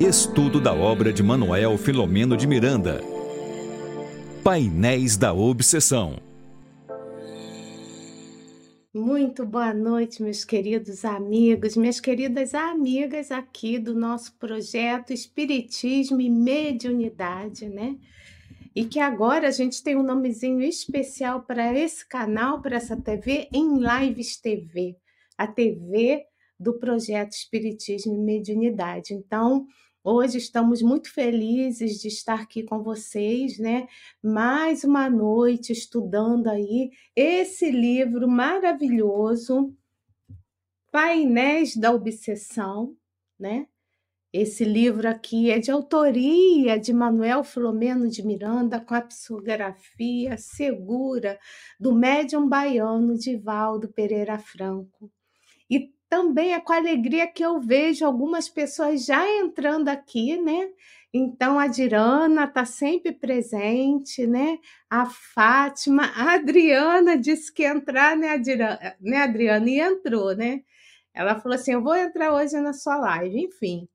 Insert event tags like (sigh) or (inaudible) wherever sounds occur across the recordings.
Estudo da obra de Manuel Filomeno de Miranda. Painéis da Obsessão. Muito boa noite, meus queridos amigos, minhas queridas amigas aqui do nosso projeto Espiritismo e Mediunidade, né? E que agora a gente tem um nomezinho especial para esse canal, para essa TV, em Lives TV, a TV do projeto Espiritismo e Mediunidade. Então, Hoje estamos muito felizes de estar aqui com vocês, né? Mais uma noite estudando aí esse livro maravilhoso, Painéis da Obsessão, né? Esse livro aqui é de autoria de Manuel Filomeno de Miranda, com a psicografia segura do médium baiano Divaldo Pereira Franco. E também é com alegria que eu vejo algumas pessoas já entrando aqui, né? Então a Dirana está sempre presente, né? A Fátima, a Adriana disse que ia entrar, né, Adriana, né, Adriana? E entrou, né? Ela falou assim: eu vou entrar hoje na sua live, enfim.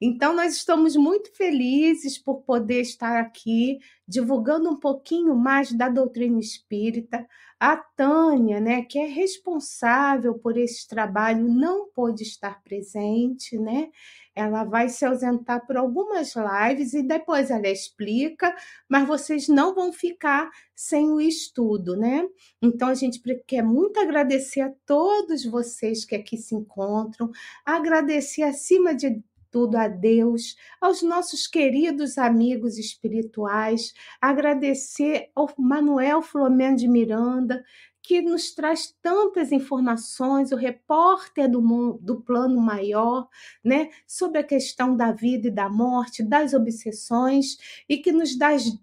Então, nós estamos muito felizes por poder estar aqui divulgando um pouquinho mais da doutrina espírita. A Tânia, né, que é responsável por esse trabalho, não pôde estar presente, né? Ela vai se ausentar por algumas lives e depois ela explica, mas vocês não vão ficar sem o estudo, né? Então a gente quer muito agradecer a todos vocês que aqui se encontram, agradecer acima de tudo a Deus, aos nossos queridos amigos espirituais, agradecer ao Manuel Flomeno de Miranda, que nos traz tantas informações, o repórter do, do plano maior, né, sobre a questão da vida e da morte, das obsessões, e que nos,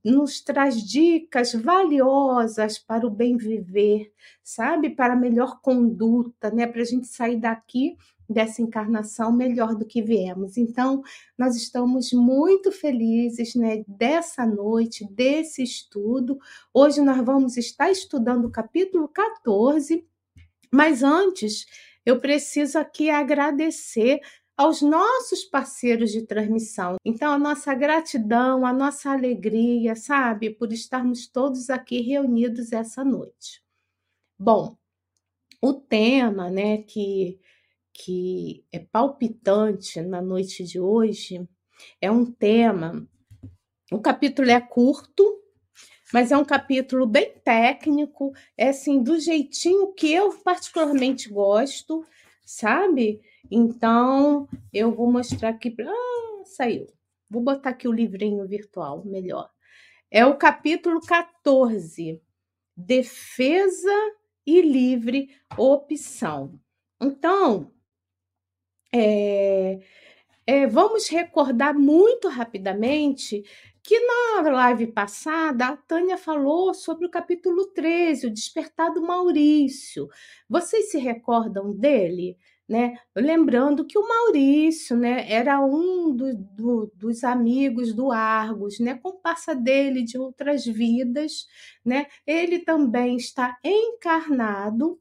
nos traz dicas valiosas para o bem viver, sabe? Para a melhor conduta, né? Para a gente sair daqui dessa encarnação melhor do que viemos. Então, nós estamos muito felizes né, dessa noite, desse estudo. Hoje nós vamos estar estudando o capítulo 14, mas antes eu preciso aqui agradecer aos nossos parceiros de transmissão. Então, a nossa gratidão, a nossa alegria, sabe, por estarmos todos aqui reunidos essa noite. Bom, o tema, né, que que é palpitante na noite de hoje é um tema. O capítulo é curto, mas é um capítulo bem técnico, é assim, do jeitinho que eu particularmente gosto, sabe? Então, eu vou mostrar aqui. Ah, saiu. Vou botar aqui o livrinho virtual, melhor. É o capítulo 14, Defesa e Livre Opção. Então, é, é, vamos recordar muito rapidamente que na live passada a Tânia falou sobre o capítulo 13, o despertar do Maurício. Vocês se recordam dele? Né? Lembrando que o Maurício né, era um do, do, dos amigos do Argos, né, comparsa dele de outras vidas. Né? Ele também está encarnado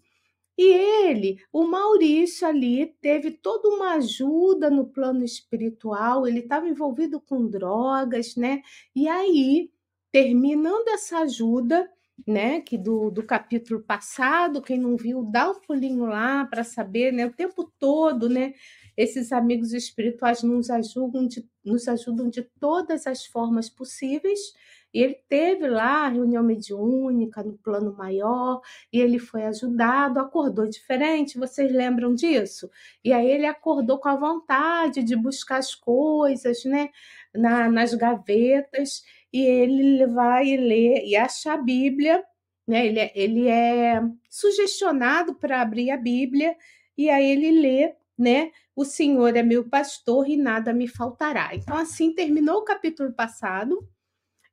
e ele, o Maurício ali, teve toda uma ajuda no plano espiritual, ele estava envolvido com drogas, né? E aí, terminando essa ajuda, né, que do, do capítulo passado, quem não viu, dá um pulinho lá para saber, né, o tempo todo, né, esses amigos espirituais nos ajudam de, nos ajudam de todas as formas possíveis, e ele teve lá a reunião mediúnica no plano maior, e ele foi ajudado, acordou diferente, vocês lembram disso? E aí ele acordou com a vontade de buscar as coisas, né, na, nas gavetas, e ele vai ler e acha a Bíblia, né, ele, é, ele é sugestionado para abrir a Bíblia, e aí ele lê, né, o Senhor é meu pastor e nada me faltará. Então, assim terminou o capítulo passado,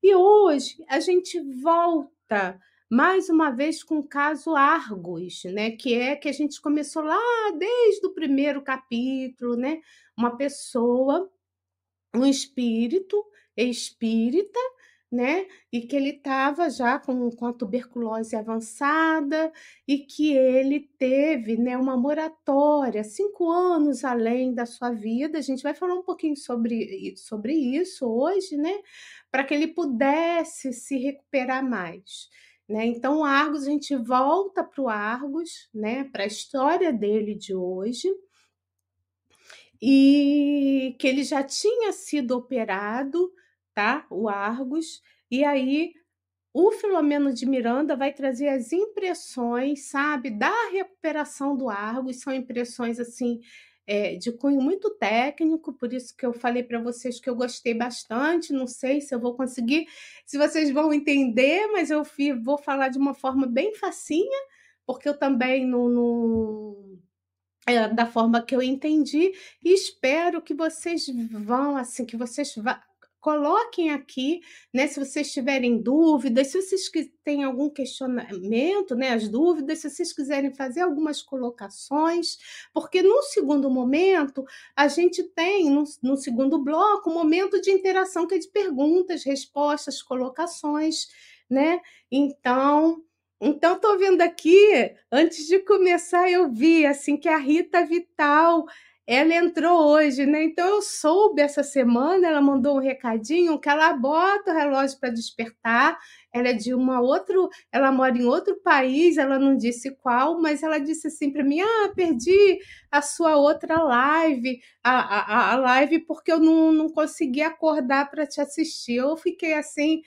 e hoje a gente volta mais uma vez com o caso Argos, né? Que é que a gente começou lá desde o primeiro capítulo, né? Uma pessoa, um espírito espírita, né? E que ele estava já com, com a tuberculose avançada e que ele teve, né, uma moratória, cinco anos além da sua vida. A gente vai falar um pouquinho sobre, sobre isso hoje, né? Para que ele pudesse se recuperar mais. Né? Então, o Argos, a gente volta para o Argos, né? para a história dele de hoje, e que ele já tinha sido operado, tá? O Argos, e aí o Filomeno de Miranda vai trazer as impressões, sabe, da recuperação do Argos, são impressões assim é, de cunho muito técnico, por isso que eu falei para vocês que eu gostei bastante. Não sei se eu vou conseguir, se vocês vão entender, mas eu vou falar de uma forma bem facinha, porque eu também não, não é, da forma que eu entendi, e espero que vocês vão, assim, que vocês coloquem aqui, né, se vocês tiverem dúvidas, se vocês têm algum questionamento, né, as dúvidas, se vocês quiserem fazer algumas colocações, porque no segundo momento a gente tem, no, no segundo bloco, um momento de interação que é de perguntas, respostas, colocações, né? Então, então, estou vendo aqui, antes de começar, eu vi assim que a Rita Vital ela entrou hoje, né? Então eu soube essa semana, ela mandou um recadinho que ela bota o relógio para despertar. Ela é de uma outro, ela mora em outro país, ela não disse qual, mas ela disse assim para mim: "Ah, perdi a sua outra live, a, a, a live porque eu não, não consegui acordar para te assistir". Eu fiquei assim,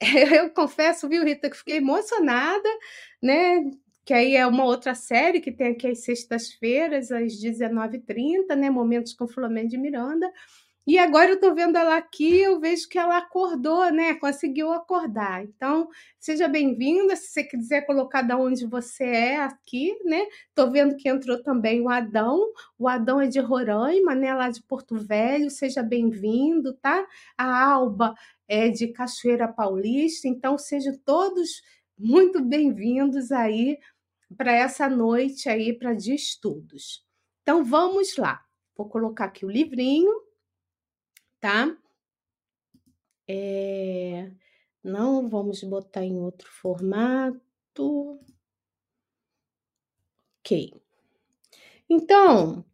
(laughs) eu confesso, viu, Rita, que fiquei emocionada, né? Que aí é uma outra série que tem aqui às sextas-feiras, às 19h30, né? Momentos com Flamengo de Miranda. E agora eu estou vendo ela aqui, eu vejo que ela acordou, né? Conseguiu acordar. Então, seja bem-vinda. Se você quiser colocar de onde você é aqui, né? Estou vendo que entrou também o Adão. O Adão é de Roraima, né? Lá de Porto Velho. Seja bem-vindo, tá? A Alba é de Cachoeira Paulista. Então, sejam todos muito bem-vindos aí para essa noite aí para de estudos. Então, vamos lá. Vou colocar aqui o livrinho tá? É, não vamos botar em outro formato. Ok. Então,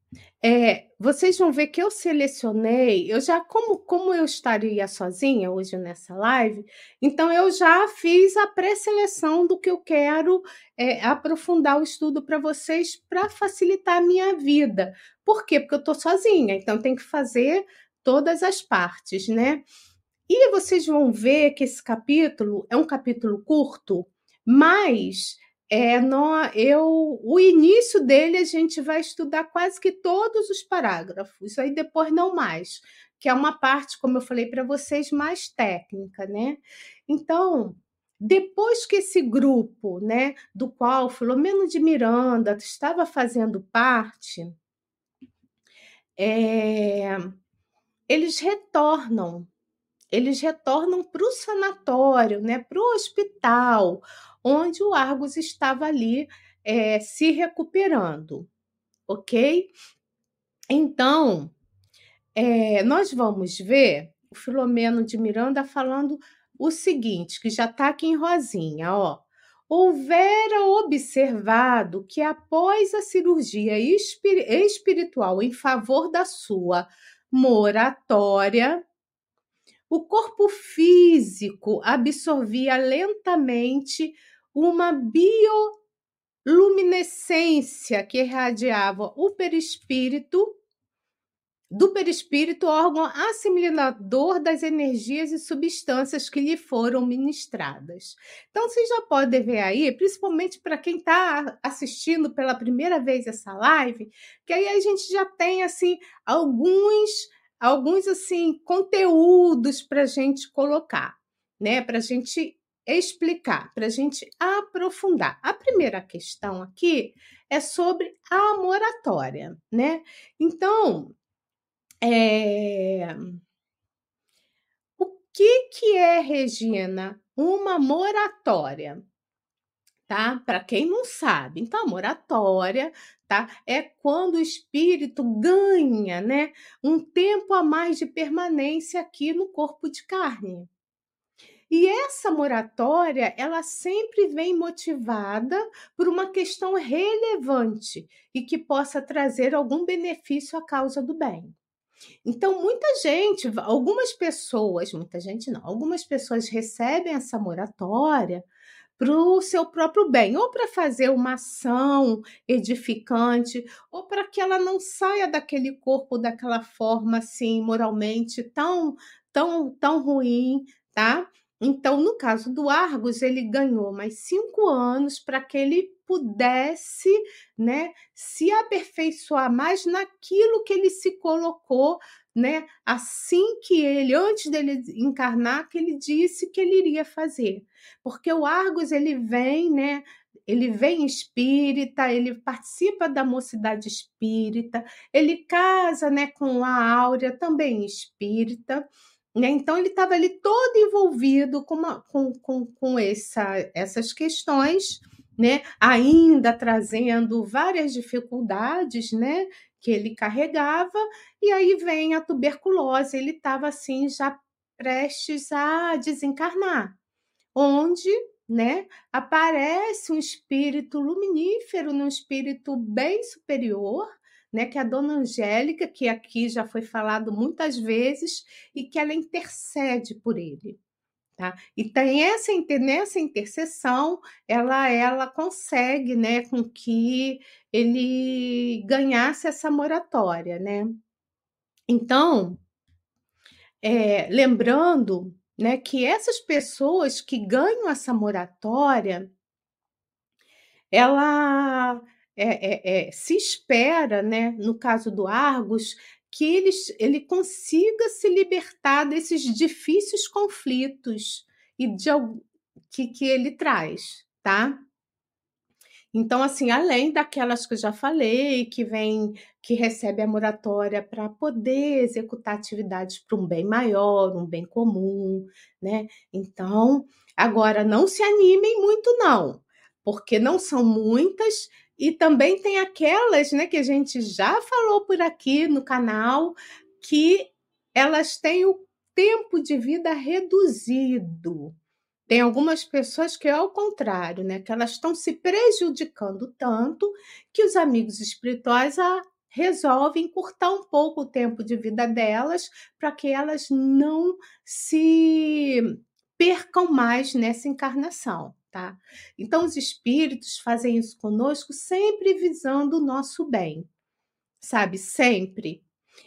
é, vocês vão ver que eu selecionei, eu já, como, como eu estaria sozinha hoje nessa live, então eu já fiz a pré-seleção do que eu quero é, aprofundar o estudo para vocês para facilitar a minha vida. Por quê? Porque eu estou sozinha, então tem que fazer todas as partes, né? E vocês vão ver que esse capítulo é um capítulo curto, mas é, no, eu, o início dele a gente vai estudar quase que todos os parágrafos, aí depois não mais, que é uma parte, como eu falei para vocês, mais técnica, né? Então, depois que esse grupo, né, do qual Filomeno de Miranda estava fazendo parte, é, eles retornam, eles retornam para o sanatório, né, para o hospital, onde o Argos estava ali é, se recuperando, ok? Então, é, nós vamos ver o Filomeno de Miranda falando o seguinte, que já está aqui em rosinha, ó. Houvera observado que após a cirurgia espiritual em favor da sua moratória, o corpo físico absorvia lentamente uma bioluminescência que irradiava o perispírito do perispírito, órgão assimilador das energias e substâncias que lhe foram ministradas. Então, vocês já podem ver aí, principalmente para quem está assistindo pela primeira vez essa live, que aí a gente já tem assim alguns, alguns assim conteúdos para a gente colocar, né? Para a gente explicar, para a gente aprofundar. A primeira questão aqui é sobre a moratória, né? Então, é... O que, que é, Regina, uma moratória? Tá? Para quem não sabe, então a moratória tá? É quando o espírito ganha, né, um tempo a mais de permanência aqui no corpo de carne. E essa moratória, ela sempre vem motivada por uma questão relevante e que possa trazer algum benefício à causa do bem. Então, muita gente, algumas pessoas, muita gente não, algumas pessoas recebem essa moratória para o seu próprio bem, ou para fazer uma ação edificante, ou para que ela não saia daquele corpo daquela forma assim, moralmente tão, tão, tão ruim, tá? Então, no caso do Argos, ele ganhou mais cinco anos para que ele pudesse né, se aperfeiçoar mais naquilo que ele se colocou, né, assim que ele, antes dele encarnar, que ele disse que ele iria fazer. Porque o Argos, ele vem, né, ele vem espírita, ele participa da mocidade espírita, ele casa né, com a Áurea, também espírita, né? Então, ele estava ali todo envolvido com, uma, com, com, com essa, essas questões, né? ainda trazendo várias dificuldades né? que ele carregava, e aí vem a tuberculose, ele estava assim já prestes a desencarnar, onde né, aparece um espírito luminífero, um espírito bem superior, né, que é a dona Angélica, que aqui já foi falado muitas vezes, e que ela intercede por ele. Tá? E tem essa, nessa intercessão, ela, ela consegue né, com que ele ganhasse essa moratória. Né? Então, é, lembrando né, que essas pessoas que ganham essa moratória, ela é, é, é, se espera, né, no caso do Argos, que ele, ele consiga se libertar desses difíceis conflitos e de, que, que ele traz, tá? Então, assim, além daquelas que eu já falei, que vem, que recebe a moratória para poder executar atividades para um bem maior, um bem comum, né? Então, agora não se animem muito, não, porque não são muitas e também tem aquelas, né, que a gente já falou por aqui no canal, que elas têm o tempo de vida reduzido. Tem algumas pessoas que é ao contrário, né, que elas estão se prejudicando tanto que os amigos espirituais a resolvem encurtar um pouco o tempo de vida delas para que elas não se percam mais nessa encarnação tá? Então, os espíritos fazem isso conosco sempre visando o nosso bem, sabe? Sempre.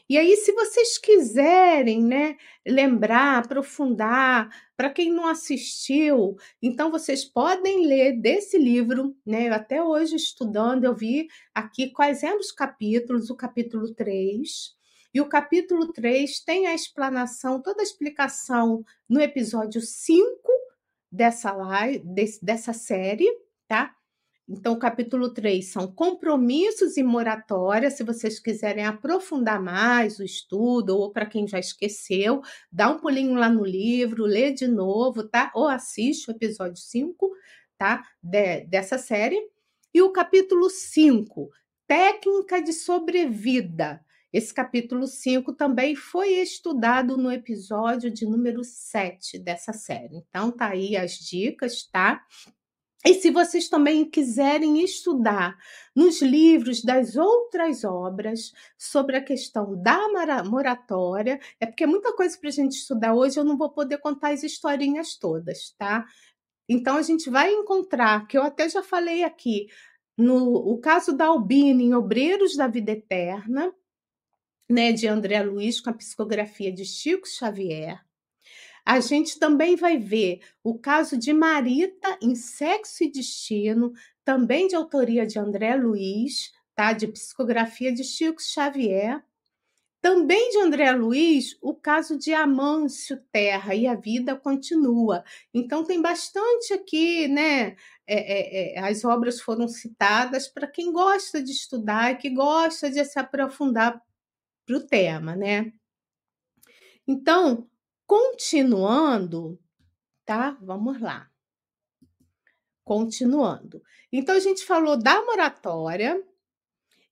E aí, se vocês quiserem, né, lembrar, aprofundar, para quem não assistiu, então vocês podem ler desse livro, né? Eu até hoje estudando, eu vi aqui quais eram os capítulos, o capítulo 3. E o capítulo 3 tem a explanação, toda a explicação no episódio 5 dessa live, desse, dessa série, tá? Então, o capítulo 3 são compromissos e moratória. Se vocês quiserem aprofundar mais o estudo, ou para quem já esqueceu, dá um pulinho lá no livro, lê de novo, tá? Ou assiste o episódio 5, tá? De, dessa série. E o capítulo 5, técnica de sobrevida. Esse capítulo 5 também foi estudado no episódio de número 7 dessa série. Então, tá aí as dicas, tá? E se vocês também quiserem estudar nos livros das outras obras sobre a questão da moratória, é porque é muita coisa para a gente estudar hoje, eu não vou poder contar as historinhas todas, tá? Então a gente vai encontrar, que eu até já falei aqui, no o caso da Albina em Obreiros da Vida Eterna, né, de André Luiz com a psicografia de Chico Xavier. A gente também vai ver o caso de Marita em Sexo e Destino, também de autoria de André Luiz, tá? De psicografia de Chico Xavier. Também de André Luiz, o caso de Amâncio Terra e a vida continua. Então tem bastante aqui, né? É, é, é, as obras foram citadas para quem gosta de estudar que gosta de se aprofundar para o tema, né? Então, continuando, tá? Vamos lá. Continuando. Então, a gente falou da moratória,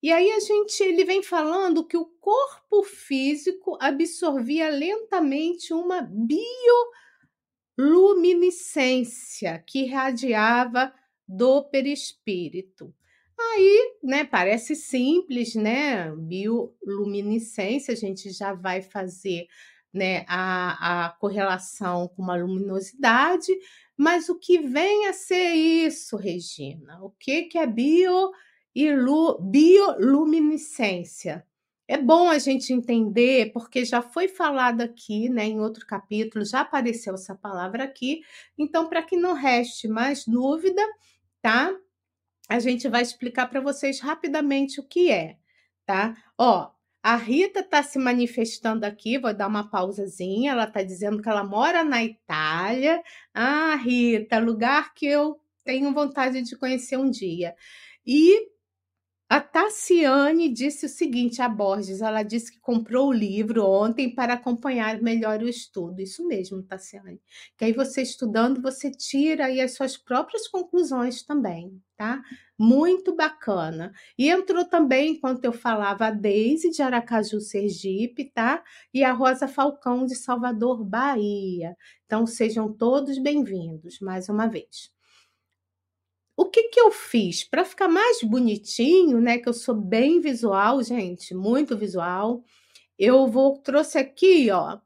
e aí a gente ele vem falando que o corpo físico absorvia lentamente uma bio bioluminescência que irradiava do perispírito. Aí, né, parece simples, né? Bioluminescência, a gente já vai fazer né, a, a correlação com uma luminosidade, mas o que vem a ser isso, Regina? O que, que é bio e bioluminescência? É bom a gente entender, porque já foi falado aqui, né, em outro capítulo, já apareceu essa palavra aqui. Então, para que não reste mais dúvida, tá? A gente vai explicar para vocês rapidamente o que é, tá? Ó, a Rita está se manifestando aqui, vou dar uma pausazinha. Ela está dizendo que ela mora na Itália. Ah, Rita, lugar que eu tenho vontade de conhecer um dia. E a Tassiane disse o seguinte a Borges, ela disse que comprou o livro ontem para acompanhar melhor o estudo. Isso mesmo, Tassiane. Que aí você estudando, você tira aí as suas próprias conclusões também, tá? Muito bacana. E entrou também, enquanto eu falava, a Deise de Aracaju, Sergipe, tá? E a Rosa Falcão de Salvador, Bahia. Então sejam todos bem-vindos mais uma vez o que, que eu fiz? Para ficar mais bonitinho, né? Que eu sou bem visual, gente, muito visual. Eu vou trouxe aqui, ó,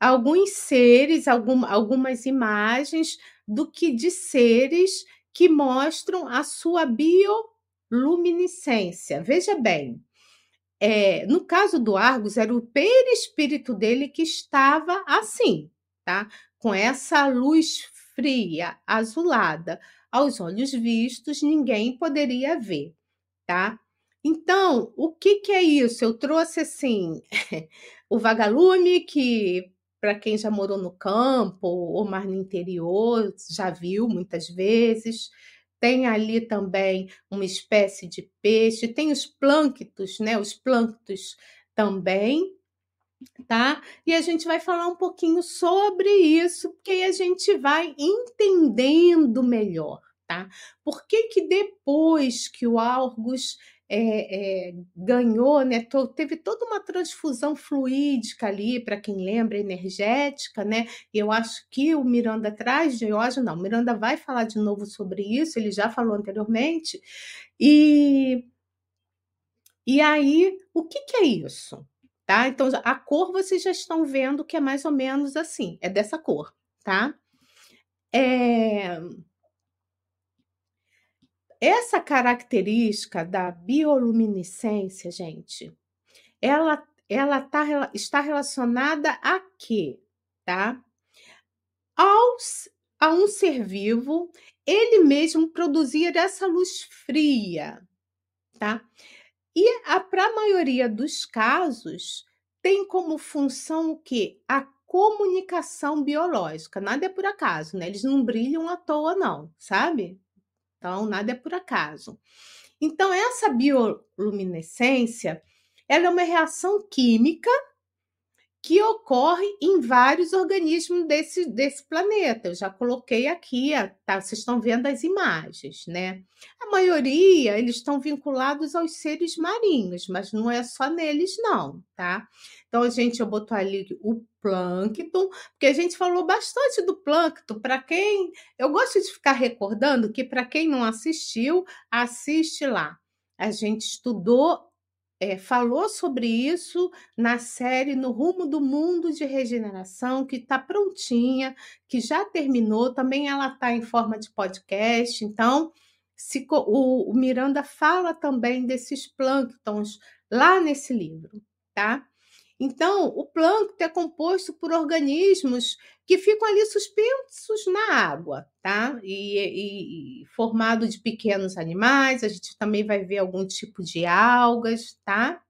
alguns seres, algum, algumas imagens do que de seres que mostram a sua bioluminescência. Veja bem, é, no caso do Argos, era o perispírito dele que estava assim, tá? Com essa luz fria, azulada aos olhos vistos, ninguém poderia ver, tá? Então, o que, que é isso? Eu trouxe assim (laughs) o vagalume, que para quem já morou no campo ou mais no interior, já viu muitas vezes. Tem ali também uma espécie de peixe, tem os plânctos, né? Os plânctos também, tá? E a gente vai falar um pouquinho sobre isso, porque aí a gente vai entendendo melhor, tá? Por que que depois que o Argos é, é, ganhou, né? teve toda uma transfusão fluídica ali, para quem lembra, energética, né? Eu acho que o Miranda traz de hoje, não, Miranda vai falar de novo sobre isso, ele já falou anteriormente. E, e aí, o que, que é isso? Tá? Então, a cor vocês já estão vendo que é mais ou menos assim, é dessa cor, tá? É... Essa característica da bioluminescência, gente, ela, ela tá, está relacionada a quê? Tá? Aos, a um ser vivo, ele mesmo produzir essa luz fria, tá? E para a maioria dos casos, tem como função o quê? A comunicação biológica. Nada é por acaso, né? Eles não brilham à toa, não, sabe? Então, nada é por acaso. Então, essa bioluminescência, ela é uma reação química que ocorre em vários organismos desse, desse planeta. Eu já coloquei aqui, tá? Vocês estão vendo as imagens, né? A maioria, eles estão vinculados aos seres marinhos, mas não é só neles, não, tá? Então, a gente, eu botou ali o plâncton, porque a gente falou bastante do plâncton. Para quem... Eu gosto de ficar recordando que, para quem não assistiu, assiste lá. A gente estudou é, falou sobre isso na série No Rumo do Mundo de Regeneração, que está prontinha, que já terminou. Também ela está em forma de podcast. Então, se, o, o Miranda fala também desses plânctons lá nesse livro, tá? Então, o plâncton é composto por organismos que ficam ali suspensos na água, tá? E, e, formado de pequenos animais, a gente também vai ver algum tipo de algas, tá?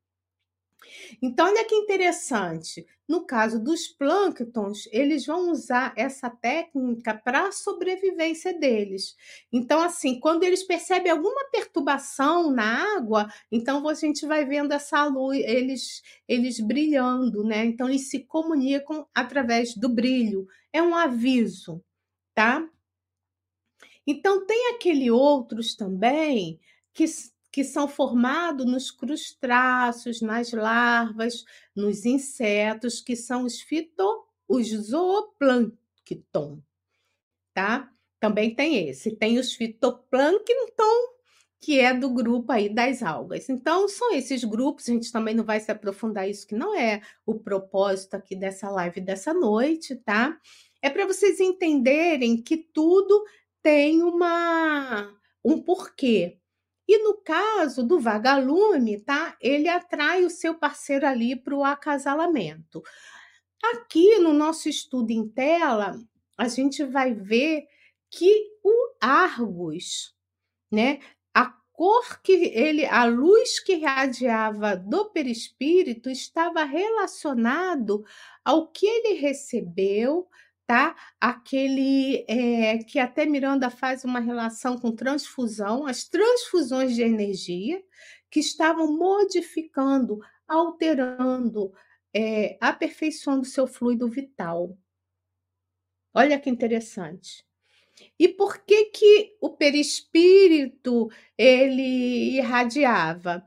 Então, olha que interessante. No caso dos plânctons, eles vão usar essa técnica para a sobrevivência deles. Então, assim, quando eles percebem alguma perturbação na água, então a gente vai vendo essa luz, eles, eles brilhando, né? Então, eles se comunicam através do brilho. É um aviso, tá? Então, tem aquele outros também que que são formados nos crustáceos, nas larvas, nos insetos, que são os fito, os zooplâncton, plâncton, tá? Também tem esse. Tem os fitoplâncton, que é do grupo aí das algas. Então, são esses grupos, a gente também não vai se aprofundar isso, que não é o propósito aqui dessa live dessa noite, tá? É para vocês entenderem que tudo tem uma um porquê. E no caso do vagalume, tá? Ele atrai o seu parceiro ali para o acasalamento. Aqui no nosso estudo em tela, a gente vai ver que o Argus, né, cor que ele, a luz que radiava do perispírito estava relacionado ao que ele recebeu, tá? Aquele é, que até Miranda faz uma relação com transfusão, as transfusões de energia que estavam modificando, alterando, é, aperfeiçoando seu fluido vital. Olha que interessante. E por que que o perispírito ele irradiava?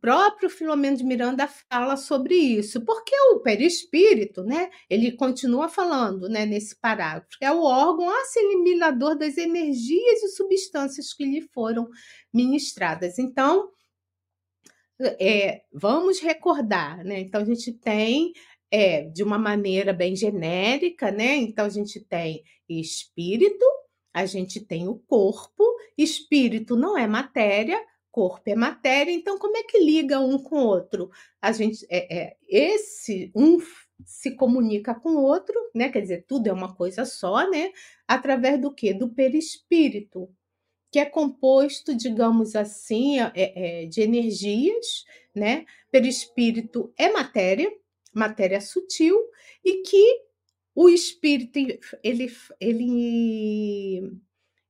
Próprio Filomeno de Miranda fala sobre isso, porque o perispírito, né, ele continua falando, né, nesse parágrafo, é o órgão assimilador das energias e substâncias que lhe foram ministradas. Então, é, vamos recordar, né? Então a gente tem é, de uma maneira bem genérica, né? Então a gente tem espírito, a gente tem o corpo, espírito não é matéria, corpo é matéria, então como é que liga um com o outro? A gente é, é esse um se comunica com o outro, né? Quer dizer, tudo é uma coisa só, né? Através do que? Do perispírito, que é composto, digamos assim, é, é, de energias, né? Perispírito é matéria, matéria sutil, e que o espírito ele, ele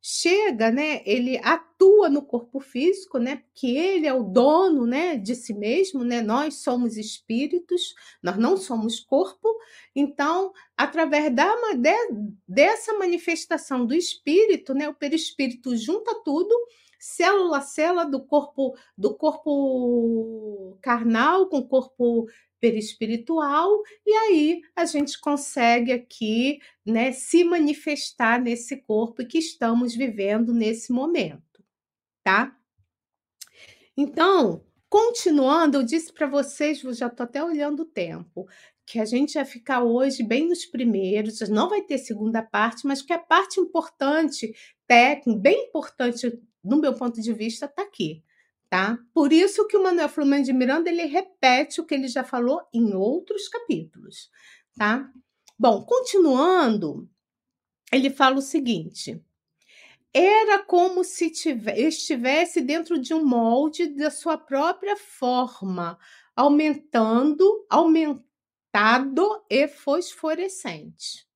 chega, né? Ele atua no corpo físico, né? Porque ele é o dono, né, de si mesmo, né? Nós somos espíritos, nós não somos corpo. Então, através da de, dessa manifestação do espírito, né, o perispírito junta tudo, célula a célula do corpo do corpo carnal com o corpo perispiritual, e aí a gente consegue aqui né, se manifestar nesse corpo que estamos vivendo nesse momento, tá? Então, continuando, eu disse para vocês, já estou até olhando o tempo, que a gente vai ficar hoje bem nos primeiros, não vai ter segunda parte, mas que a parte importante, técnica, bem importante, no meu ponto de vista, está aqui tá? Por isso que o Manuel Flamengo de Miranda ele repete o que ele já falou em outros capítulos, tá? Bom, continuando, ele fala o seguinte: era como se estivesse dentro de um molde da sua própria forma, aumentando, aumentado e fosforescente.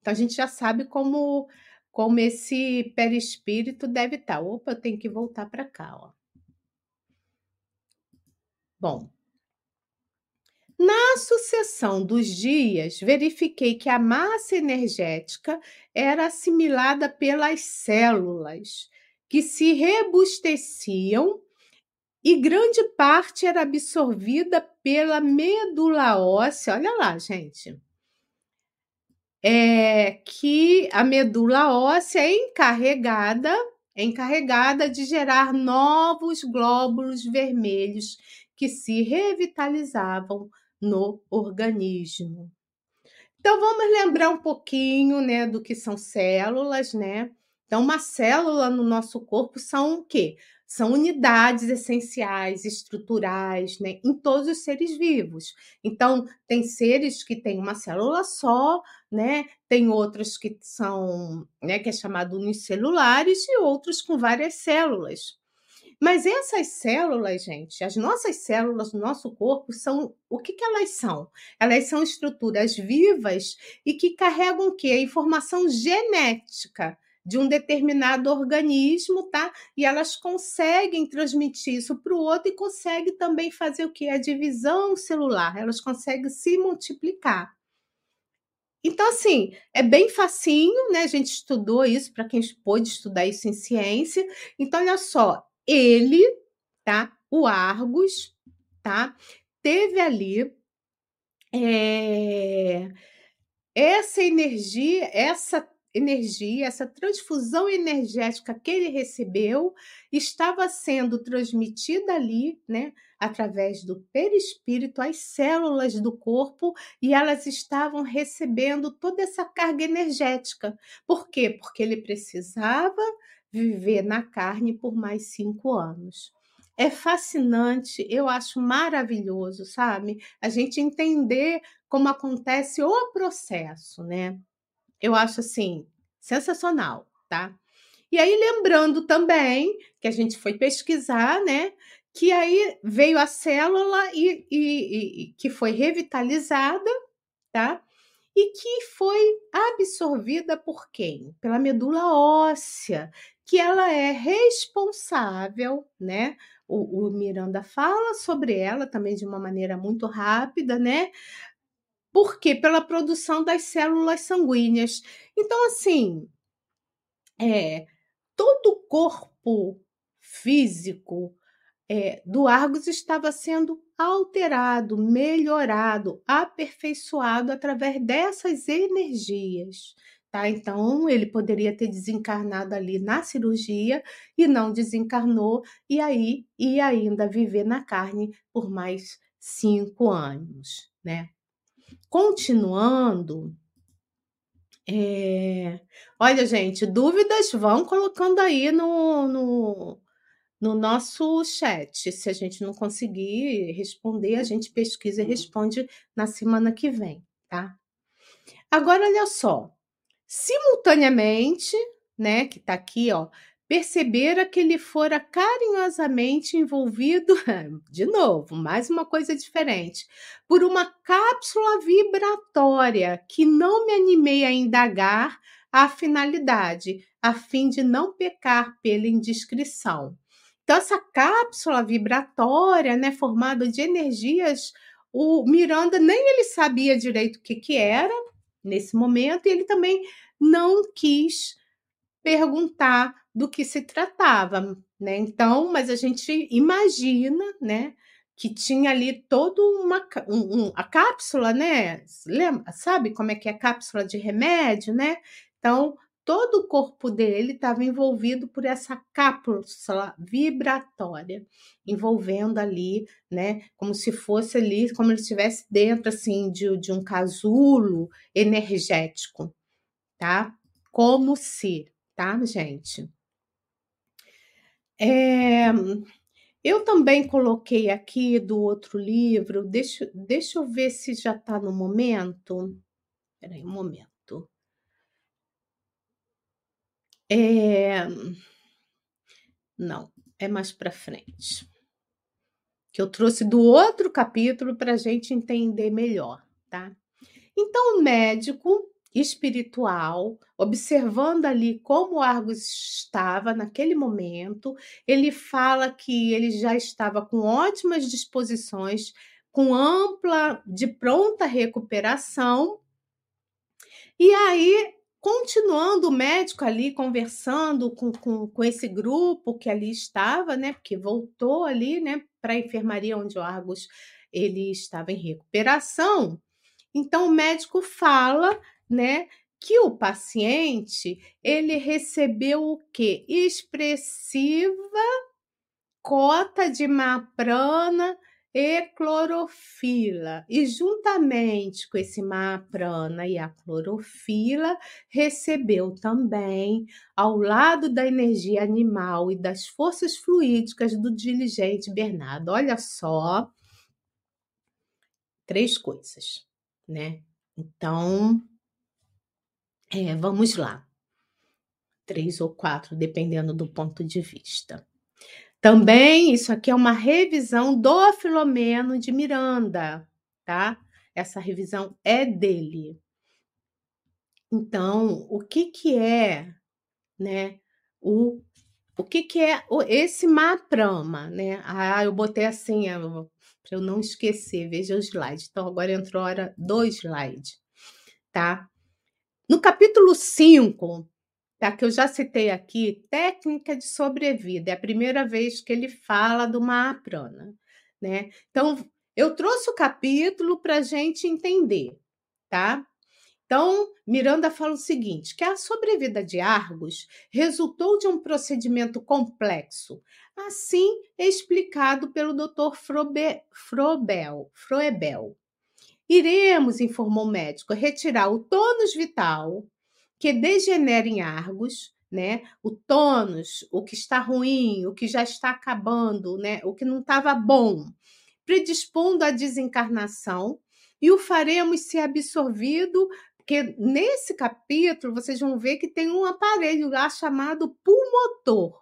Então a gente já sabe como como esse perispírito deve estar. Opa, eu tenho que voltar para cá, ó. Bom, na sucessão dos dias, verifiquei que a massa energética era assimilada pelas células, que se rebusteciam e grande parte era absorvida pela medula óssea. Olha lá, gente. É que a medula óssea é encarregada, é encarregada de gerar novos glóbulos vermelhos que se revitalizavam no organismo. Então vamos lembrar um pouquinho, né, do que são células, né? Então uma célula no nosso corpo são o quê? São unidades essenciais, estruturais, né, em todos os seres vivos. Então, tem seres que têm uma célula só, né? Tem outros que são, né, que é chamado unicelulares e outros com várias células. Mas essas células, gente, as nossas células do nosso corpo são o que, que elas são? Elas são estruturas vivas e que carregam o quê? A informação genética de um determinado organismo, tá? E elas conseguem transmitir isso para o outro e conseguem também fazer o que? A divisão celular, elas conseguem se multiplicar. Então, assim, é bem facinho, né? A gente estudou isso para quem pôde estudar isso em ciência. Então, olha só, ele, tá? O Argus, tá? Teve ali é, essa energia, essa energia, essa transfusão energética que ele recebeu estava sendo transmitida ali, né, através do perispírito às células do corpo e elas estavam recebendo toda essa carga energética. Por quê? Porque ele precisava viver na carne por mais cinco anos. É fascinante, eu acho maravilhoso, sabe? A gente entender como acontece o processo, né? Eu acho assim, sensacional, tá? E aí, lembrando também que a gente foi pesquisar, né? Que aí veio a célula e, e, e que foi revitalizada, tá? E que foi absorvida por quem? Pela medula óssea, que ela é responsável, né? O, o Miranda fala sobre ela também de uma maneira muito rápida, né? Por quê? Pela produção das células sanguíneas. Então, assim, é, todo o corpo físico é, do Argos estava sendo alterado, melhorado, aperfeiçoado através dessas energias. Tá? Então, ele poderia ter desencarnado ali na cirurgia e não desencarnou, e aí ia ainda viver na carne por mais cinco anos. Né? Continuando, é... olha, gente, dúvidas vão colocando aí no, no, no nosso chat. Se a gente não conseguir responder, a gente pesquisa e responde na semana que vem, tá? Agora, olha só, simultaneamente, né, que tá aqui, ó, percebera que ele fora carinhosamente envolvido, (laughs) de novo, mais uma coisa diferente, por uma cápsula vibratória que não me animei a indagar a finalidade, a fim de não pecar pela indiscrição. Então, essa cápsula vibratória, né, formada de energias, o Miranda nem ele sabia direito o que, que era, nesse momento, e ele também não quis perguntar do que se tratava, né? Então, mas a gente imagina, né, que tinha ali toda uma um, um, a cápsula, né? Lembra, sabe como é que é a cápsula de remédio, né? Então, todo o corpo dele estava envolvido por essa cápsula vibratória, envolvendo ali, né, como se fosse ali, como ele estivesse dentro, assim, de, de um casulo energético, tá? Como se, tá, gente? É, eu também coloquei aqui do outro livro, deixa, deixa eu ver se já está no momento. Espera aí um momento. É... Não, é mais para frente. Que eu trouxe do outro capítulo para a gente entender melhor, tá? Então, o médico espiritual, observando ali como Argos estava naquele momento, ele fala que ele já estava com ótimas disposições, com ampla, de pronta recuperação. E aí continuando o médico ali conversando com, com, com esse grupo que ali estava, né? Porque voltou ali, né, para a enfermaria onde o Argos ele estava em recuperação. Então o médico fala, né, que o paciente ele recebeu o quê? Expressiva cota de maprana e clorofila. E juntamente com esse maprana e a clorofila, recebeu também, ao lado da energia animal e das forças fluídicas do diligente Bernardo. Olha só, três coisas, né? Então, é, vamos lá. Três ou quatro, dependendo do ponto de vista. Também isso aqui é uma revisão do Filomeno de Miranda, tá? Essa revisão é dele. Então, o que que é, né, o o que que é esse maprama, né? Ah, eu botei assim, para eu não esquecer, veja o slide. Então, agora entrou a hora do slide, tá? No capítulo 5, tá? que eu já citei aqui, técnica de sobrevida. É a primeira vez que ele fala do Mahaprana. Né? Então, eu trouxe o capítulo para a gente entender. Tá? Então, Miranda fala o seguinte: que a sobrevida de Argos resultou de um procedimento complexo, assim explicado pelo Dr. Frobe, Frobel, Froebel. Iremos, informou o médico, retirar o tônus vital que degenera em Argos, né? O tônus, o que está ruim, o que já está acabando, né? O que não estava bom, predispondo à desencarnação e o faremos ser absorvido, porque nesse capítulo vocês vão ver que tem um aparelho lá chamado pulmotor,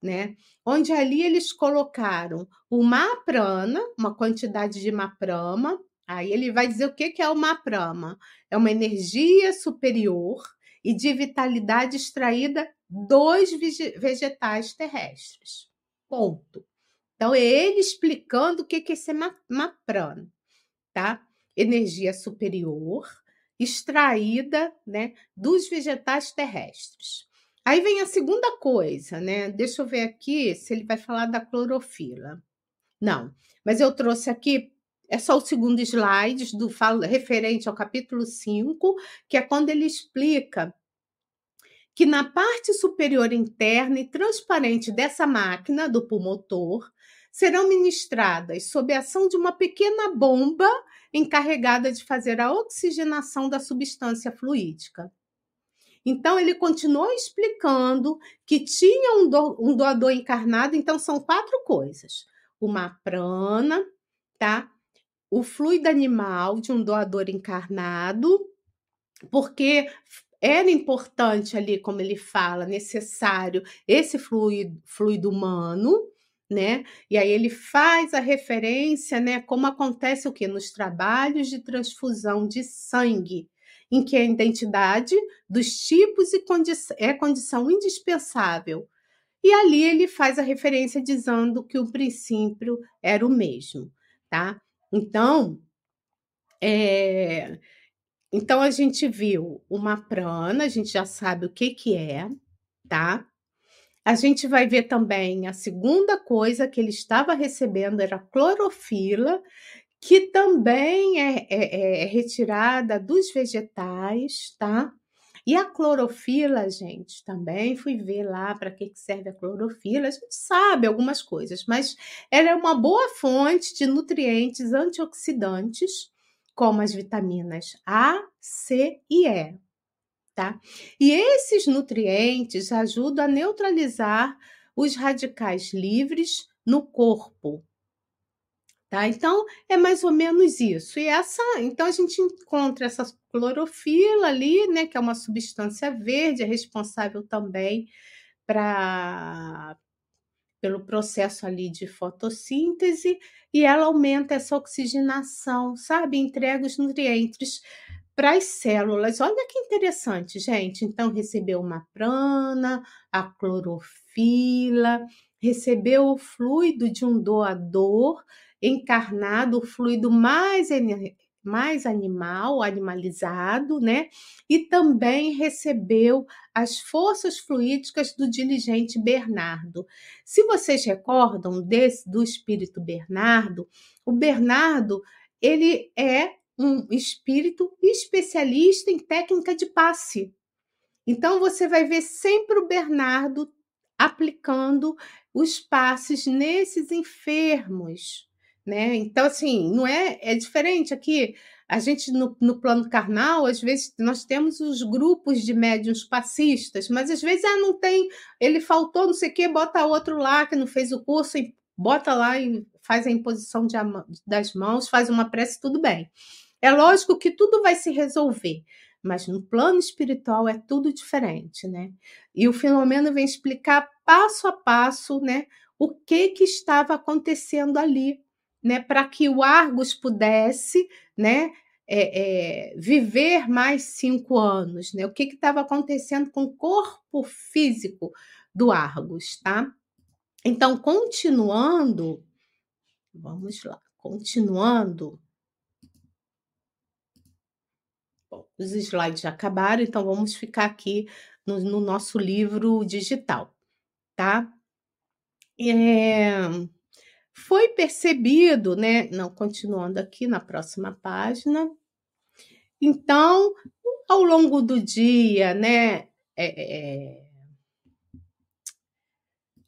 né? Onde ali eles colocaram o maprana, uma quantidade de maprama, aí ele vai dizer o que é o maprama. É uma energia superior e de vitalidade extraída dos vegetais terrestres. Ponto. Então, é ele explicando o que é esse maprana, tá? Energia superior extraída, né, dos vegetais terrestres. Aí vem a segunda coisa, né? Deixa eu ver aqui se ele vai falar da clorofila. Não, mas eu trouxe aqui é só o segundo slide do referente ao capítulo 5, que é quando ele explica que na parte superior interna e transparente dessa máquina do pulmotor serão ministradas sob a ação de uma pequena bomba encarregada de fazer a oxigenação da substância fluídica. Então, ele continuou explicando que tinha um, do, um doador encarnado, então são quatro coisas: uma prana, tá? O fluido animal de um doador encarnado, porque era importante ali, como ele fala, necessário esse fluido, fluido humano, né? E aí ele faz a referência, né, como acontece o que nos trabalhos de transfusão de sangue, em que a identidade dos tipos e condi é condição indispensável. E ali ele faz a referência dizendo que o princípio era o mesmo, tá? Então, é, então a gente viu uma prana, a gente já sabe o que que é, tá? A gente vai ver também a segunda coisa que ele estava recebendo era clorofila, que também é, é, é retirada dos vegetais, tá? E a clorofila, gente, também fui ver lá para que serve a clorofila. A gente sabe algumas coisas, mas ela é uma boa fonte de nutrientes antioxidantes, como as vitaminas A, C e E tá? E esses nutrientes ajudam a neutralizar os radicais livres no corpo. Tá? Então, é mais ou menos isso. E essa, então a gente encontra essa clorofila ali, né, que é uma substância verde, é responsável também para pelo processo ali de fotossíntese e ela aumenta essa oxigenação, sabe? Entrega os nutrientes para as células. Olha que interessante, gente. Então, recebeu uma prana, a clorofila, recebeu o fluido de um doador encarnado, o fluido mais, mais animal, animalizado, né? E também recebeu as forças fluídicas do diligente Bernardo. Se vocês recordam desse do espírito Bernardo, o Bernardo, ele é um espírito especialista em técnica de passe. Então você vai ver sempre o Bernardo aplicando os passes nesses enfermos, né? Então assim, não é é diferente aqui. A gente no, no plano carnal, às vezes nós temos os grupos de médiums passistas, mas às vezes ah, não tem, ele faltou, não sei o quê, bota outro lá que não fez o curso, bota lá e faz a imposição de, das mãos, faz uma prece, tudo bem. É lógico que tudo vai se resolver, mas no plano espiritual é tudo diferente, né? E o Filomeno vem explicar passo a passo, né, o que que estava acontecendo ali, né, para que o Argos pudesse, né, é, é, viver mais cinco anos, né? O que estava acontecendo com o corpo físico do Argos, tá? Então, continuando, vamos lá, continuando, Bom, os slides já acabaram, então vamos ficar aqui no, no nosso livro digital, tá? É, foi percebido, né? Não, continuando aqui na próxima página, Então, ao longo do dia, né? É, é,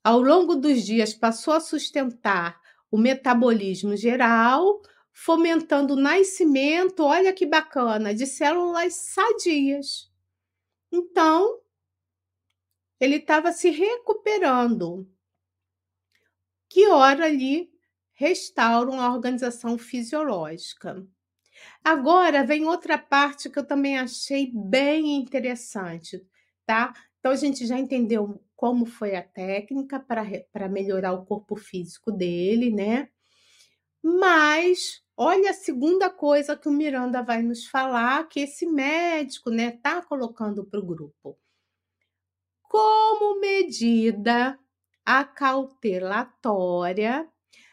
ao longo dos dias, passou a sustentar o metabolismo geral, fomentando o nascimento, olha que bacana, de células sadias. Então, ele estava se recuperando. Que hora ali restauram a organização fisiológica. Agora vem outra parte que eu também achei bem interessante, tá? Então a gente já entendeu como foi a técnica para melhorar o corpo físico dele, né? Mas olha a segunda coisa que o Miranda vai nos falar, que esse médico, né, tá colocando para o grupo. Como medida acautelatória,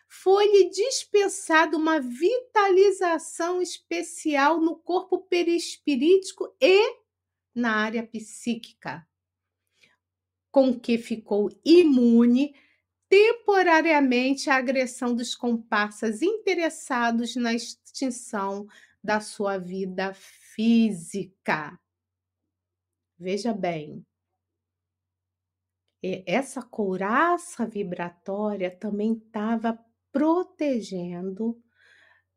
foi-lhe dispensada uma vitalização especial no corpo perispirítico e na área psíquica, com que ficou imune temporariamente à agressão dos comparsas interessados na extinção da sua vida física. Veja bem, essa couraça vibratória também estava protegendo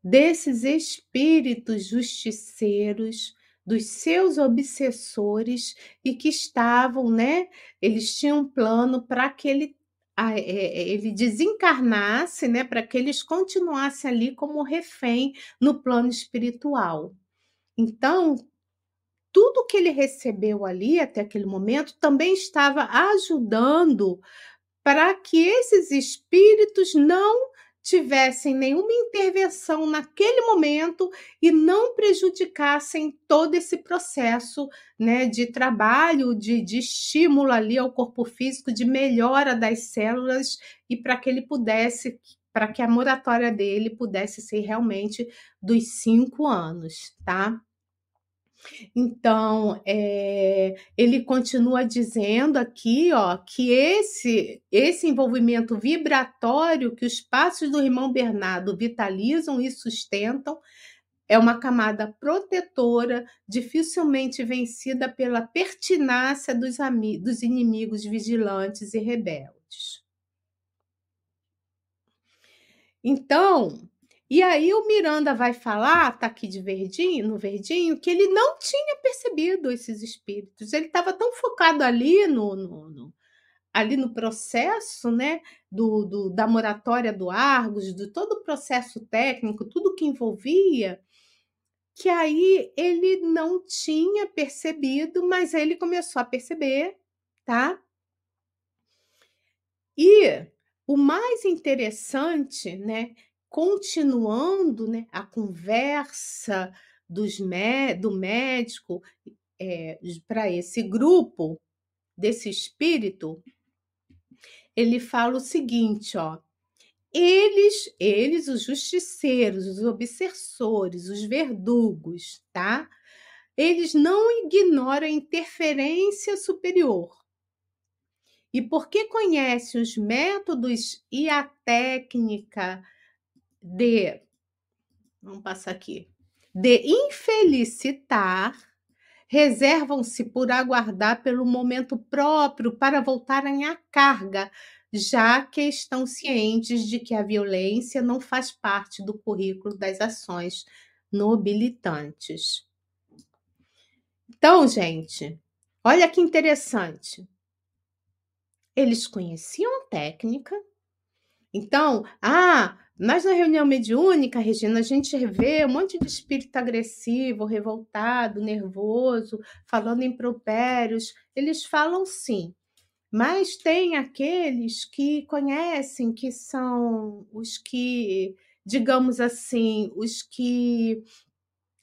desses espíritos justiceiros, dos seus obsessores e que estavam, né? Eles tinham um plano para que ele, é, é, ele desencarnasse, né? Para que eles continuassem ali como refém no plano espiritual. Então, tudo que ele recebeu ali até aquele momento também estava ajudando para que esses espíritos não tivessem nenhuma intervenção naquele momento e não prejudicassem todo esse processo né, de trabalho, de, de estímulo ali ao corpo físico, de melhora das células e para que ele pudesse, para que a moratória dele pudesse ser realmente dos cinco anos, tá? Então, é, ele continua dizendo aqui, ó, que esse esse envolvimento vibratório que os passos do irmão Bernardo vitalizam e sustentam é uma camada protetora, dificilmente vencida pela pertinácia dos, dos inimigos vigilantes e rebeldes. Então, e aí o Miranda vai falar, tá aqui de verdinho, no verdinho, que ele não tinha percebido esses espíritos. Ele estava tão focado ali no, no, no, ali no processo, né, do, do, da moratória do Argos, do todo o processo técnico, tudo que envolvia, que aí ele não tinha percebido, mas ele começou a perceber, tá? E o mais interessante, né, continuando né, a conversa dos do médico é, para esse grupo, desse espírito, ele fala o seguinte, ó. Eles, eles, os justiceiros, os obsessores, os verdugos, tá? Eles não ignoram a interferência superior. E porque conhecem os métodos e a técnica de vamos passar aqui, de infelicitar, reservam-se por aguardar pelo momento próprio para voltarem à carga, já que estão cientes de que a violência não faz parte do currículo das ações nobilitantes. Então, gente, olha que interessante. Eles conheciam a técnica. Então, ah, mas na reunião mediúnica, Regina, a gente vê um monte de espírito agressivo, revoltado, nervoso, falando impropérios. Eles falam sim, mas tem aqueles que conhecem, que são os que, digamos assim, os que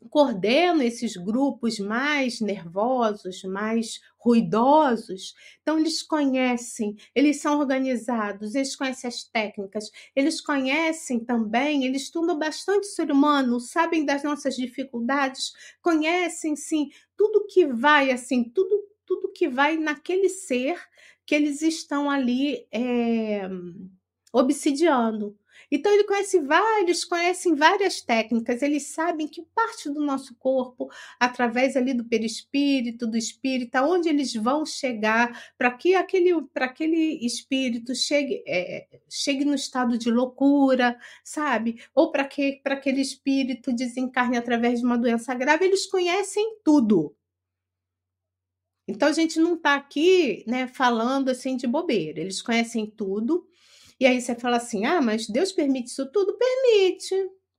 coordeno esses grupos mais nervosos, mais ruidosos. Então, eles conhecem, eles são organizados, eles conhecem as técnicas, eles conhecem também, eles estudam bastante o ser humano, sabem das nossas dificuldades, conhecem, sim, tudo que vai, assim, tudo, tudo que vai naquele ser que eles estão ali é, obsidiando. Então ele conhece vários, conhecem várias técnicas, eles sabem que parte do nosso corpo, através ali do perispírito, do espírito, aonde eles vão chegar para que aquele, aquele espírito chegue, é, chegue no estado de loucura, sabe? Ou para que para aquele espírito desencarne através de uma doença grave, eles conhecem tudo. Então a gente não está aqui, né, falando assim de bobeira. Eles conhecem tudo. E aí você fala assim: "Ah, mas Deus permite isso tudo?" Permite.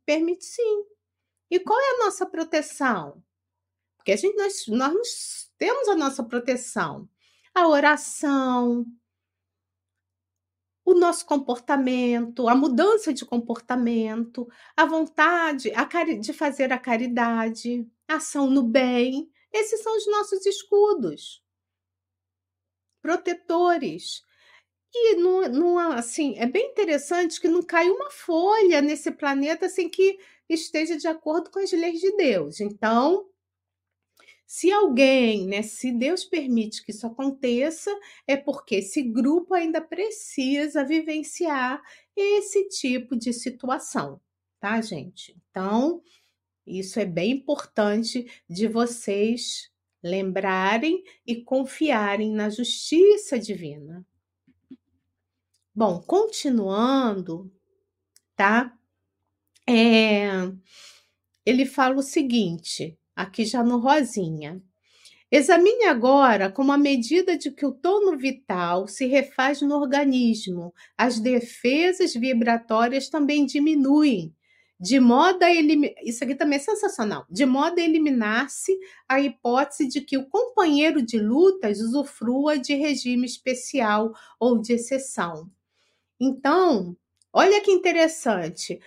Permite sim. E qual é a nossa proteção? Porque a gente nós, nós temos a nossa proteção. A oração, o nosso comportamento, a mudança de comportamento, a vontade a de fazer a caridade, a ação no bem. Esses são os nossos escudos, protetores. E não, não, assim, é bem interessante que não cai uma folha nesse planeta sem que esteja de acordo com as leis de Deus. Então, se alguém, né, se Deus permite que isso aconteça, é porque esse grupo ainda precisa vivenciar esse tipo de situação, tá, gente? Então, isso é bem importante de vocês lembrarem e confiarem na justiça divina. Bom, continuando, tá? É, ele fala o seguinte, aqui já no rosinha. Examine agora como a medida de que o tono vital se refaz no organismo, as defesas vibratórias também diminuem, de modo a eliminar. Isso aqui também é sensacional. De modo a eliminar-se a hipótese de que o companheiro de lutas usufrua de regime especial ou de exceção. Então, olha que interessante.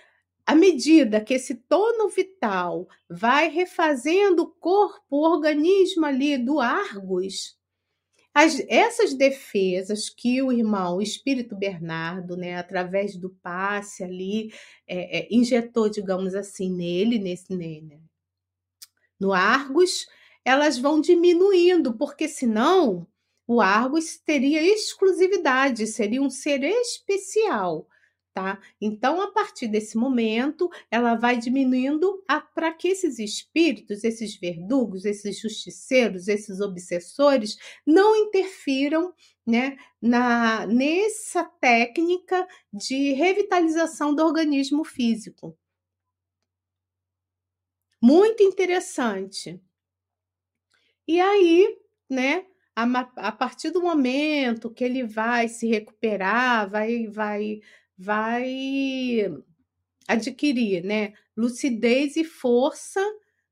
À medida que esse tono vital vai refazendo o corpo, o organismo ali do Argos, as, essas defesas que o irmão o Espírito Bernardo, né, através do passe ali, é, é, injetou, digamos assim, nele, nesse nele, no Argos, elas vão diminuindo, porque senão o Argos teria exclusividade, seria um ser especial tá? Então, a partir desse momento, ela vai diminuindo para que esses espíritos, esses verdugos, esses justiceiros, esses obsessores não interfiram né, na, nessa técnica de revitalização do organismo físico. Muito interessante. E aí, né, a, a partir do momento que ele vai se recuperar, vai, vai vai adquirir, né, lucidez e força,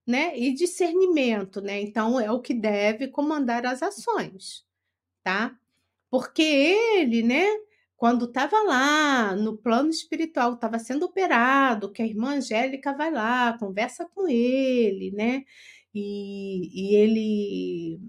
né, e discernimento, né? Então é o que deve comandar as ações, tá? Porque ele, né, quando estava lá no plano espiritual, estava sendo operado, que a irmã Angélica vai lá, conversa com ele, né? E, e ele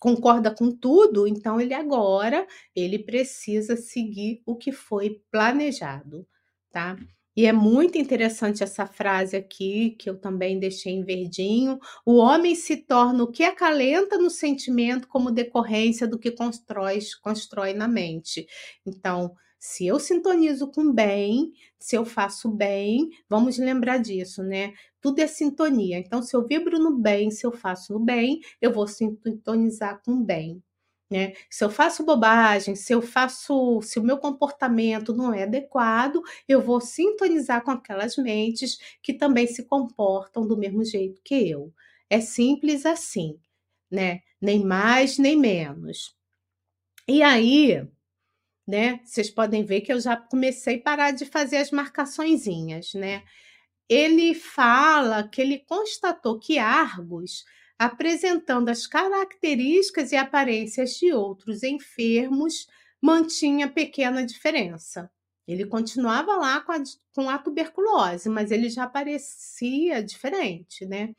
concorda com tudo, então ele agora ele precisa seguir o que foi planejado, tá? E é muito interessante essa frase aqui, que eu também deixei em verdinho. O homem se torna o que acalenta no sentimento como decorrência do que constrói, constrói na mente. Então, se eu sintonizo com bem, se eu faço bem, vamos lembrar disso, né? Tudo é sintonia. Então, se eu vibro no bem, se eu faço no bem, eu vou sintonizar com bem. Né? Se eu faço bobagem, se eu faço, se o meu comportamento não é adequado, eu vou sintonizar com aquelas mentes que também se comportam do mesmo jeito que eu. É simples assim, né? Nem mais nem menos. E aí, né? Vocês podem ver que eu já comecei a parar de fazer as marcaçõezinhas, né? Ele fala que ele constatou que Argos, apresentando as características e aparências de outros enfermos, mantinha pequena diferença. Ele continuava lá com a, com a tuberculose, mas ele já parecia diferente, né?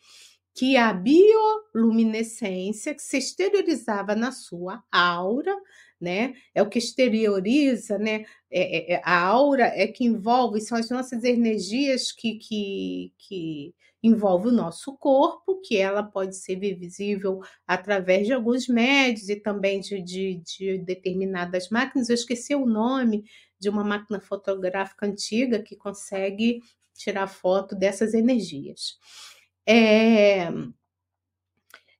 Que a bioluminescência que se exteriorizava na sua aura né? É o que exterioriza, né? É, é, é, a aura é que envolve, são as nossas energias que, que, que envolve o nosso corpo, que ela pode ser visível através de alguns médios e também de, de, de determinadas máquinas. Eu esqueci o nome de uma máquina fotográfica antiga que consegue tirar foto dessas energias. É...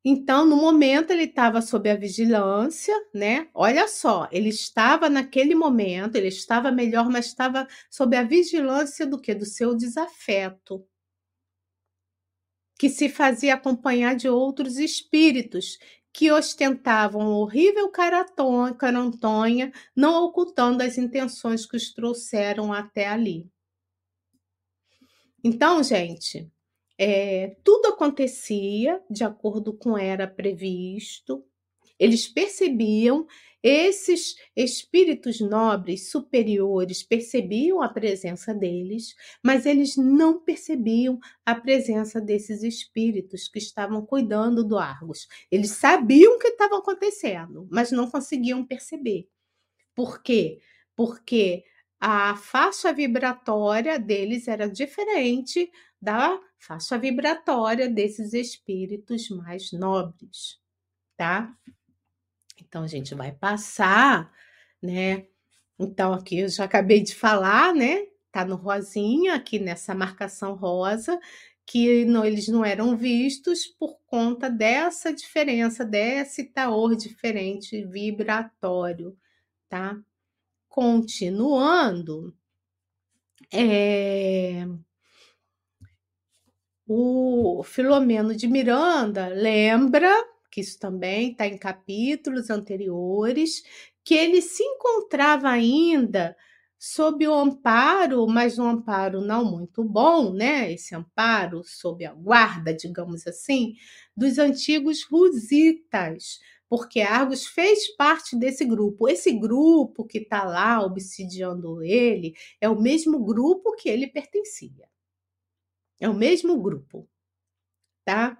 Então, no momento, ele estava sob a vigilância, né? Olha só, ele estava naquele momento, ele estava melhor, mas estava sob a vigilância do que? Do seu desafeto, que se fazia acompanhar de outros espíritos que ostentavam horrível carantonha, não ocultando as intenções que os trouxeram até ali. Então, gente, é, tudo acontecia de acordo com era previsto. Eles percebiam, esses espíritos nobres superiores percebiam a presença deles, mas eles não percebiam a presença desses espíritos que estavam cuidando do Argos. Eles sabiam o que estava acontecendo, mas não conseguiam perceber. Por quê? Porque a faixa vibratória deles era diferente da faixa vibratória desses espíritos mais nobres, tá? Então a gente vai passar, né? Então aqui eu já acabei de falar, né? Tá no rosinha aqui nessa marcação rosa que não, eles não eram vistos por conta dessa diferença, desse taor diferente vibratório, tá? Continuando, é, o Filomeno de Miranda lembra, que isso também está em capítulos anteriores, que ele se encontrava ainda sob o amparo, mas um amparo não muito bom, né? Esse amparo sob a guarda, digamos assim, dos antigos rusitas, porque Argos fez parte desse grupo. Esse grupo que está lá obsidiando ele é o mesmo grupo que ele pertencia. É o mesmo grupo, tá?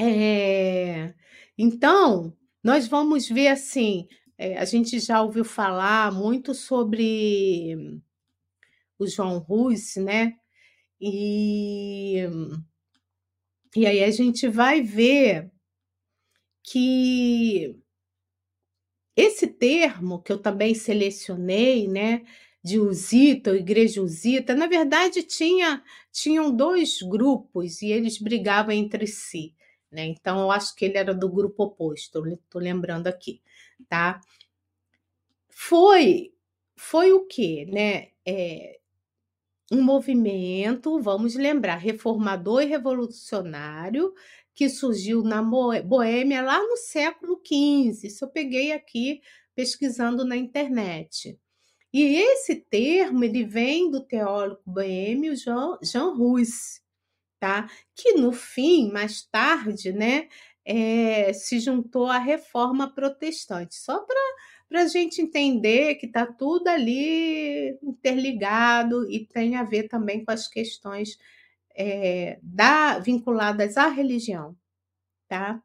É... Então, nós vamos ver assim. É, a gente já ouviu falar muito sobre o João Rus, né? E, e aí a gente vai ver que esse termo que eu também selecionei, né, de Usita, Igreja Usita, na verdade tinha tinham dois grupos e eles brigavam entre si, né? Então eu acho que ele era do grupo oposto, estou lembrando aqui, tá? Foi foi o que, né? É, um movimento, vamos lembrar, reformador e revolucionário que surgiu na Boêmia lá no século XV. Isso eu peguei aqui pesquisando na internet. E esse termo ele vem do teólogo boêmio Jean, Jean Rus, tá? que no fim, mais tarde, né, é, se juntou à reforma protestante. Só para a gente entender que está tudo ali interligado e tem a ver também com as questões é, da, vinculadas à religião, tá?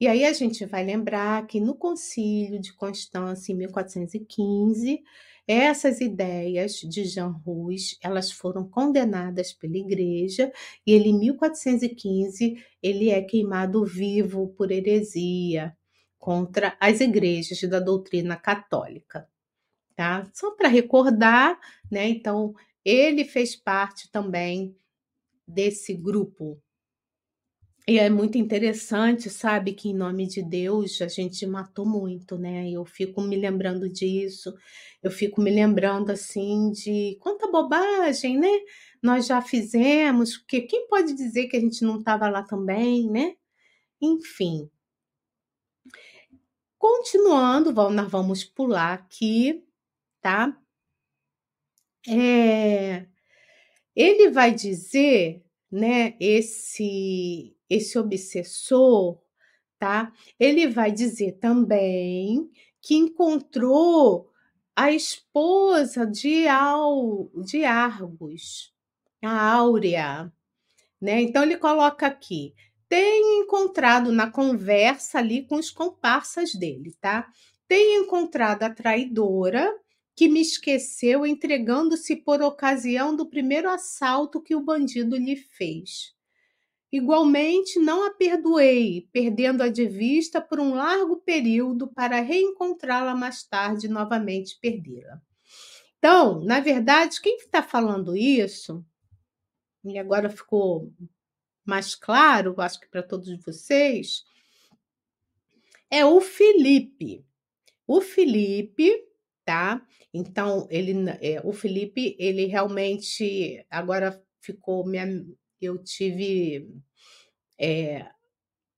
E aí a gente vai lembrar que no Concílio de Constância, em 1415, essas ideias de Jean Rus, elas foram condenadas pela igreja e ele, em 1415, ele é queimado vivo por heresia contra as igrejas da doutrina católica, tá? Só para recordar, né? Então, ele fez parte também desse grupo. E é muito interessante, sabe, que em nome de Deus a gente matou muito, né? Eu fico me lembrando disso, eu fico me lembrando assim de quanta bobagem, né? Nós já fizemos, porque quem pode dizer que a gente não estava lá também, né? Enfim. Continuando, nós vamos pular aqui, tá? É, ele vai dizer, né, esse esse obsessor, tá? Ele vai dizer também que encontrou a esposa de, Al, de Argos, a Áurea, né? Então ele coloca aqui: tem encontrado na conversa ali com os comparsas dele, tá? Tem encontrado a traidora que me esqueceu entregando-se por ocasião do primeiro assalto que o bandido lhe fez. Igualmente, não a perdoei, perdendo-a de vista por um largo período para reencontrá-la mais tarde novamente perdê-la. Então, na verdade, quem está falando isso, e agora ficou mais claro, acho que para todos vocês, é o Felipe. O Felipe, tá? Então, ele, é, o Felipe, ele realmente agora ficou minha, eu tive é,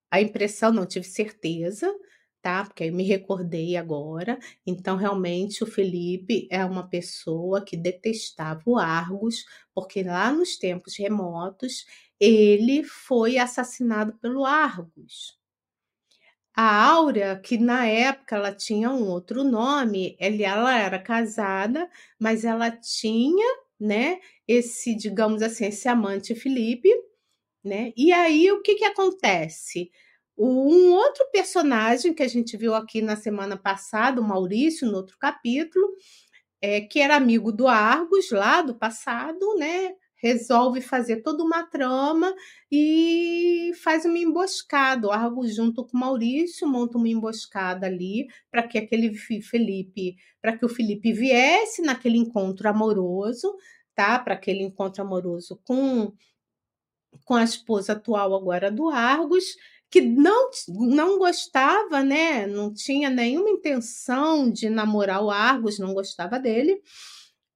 a impressão, não tive certeza, tá? Porque eu me recordei agora. Então, realmente, o Felipe é uma pessoa que detestava o Argos, porque lá nos tempos remotos ele foi assassinado pelo Argos. A Áurea, que na época ela tinha um outro nome, ela era casada, mas ela tinha, né, esse, digamos assim, esse amante Felipe, né? E aí o que que acontece? Um outro personagem que a gente viu aqui na semana passada, o Maurício, no outro capítulo, é, que era amigo do Argos lá do passado, né? Resolve fazer toda uma trama e faz uma emboscada. O Argos, junto com o Maurício, monta uma emboscada ali para que aquele Felipe, para que o Felipe viesse naquele encontro amoroso, tá? Para aquele encontro amoroso com com a esposa atual agora do Argos, que não, não gostava, né? Não tinha nenhuma intenção de namorar o Argos, não gostava dele.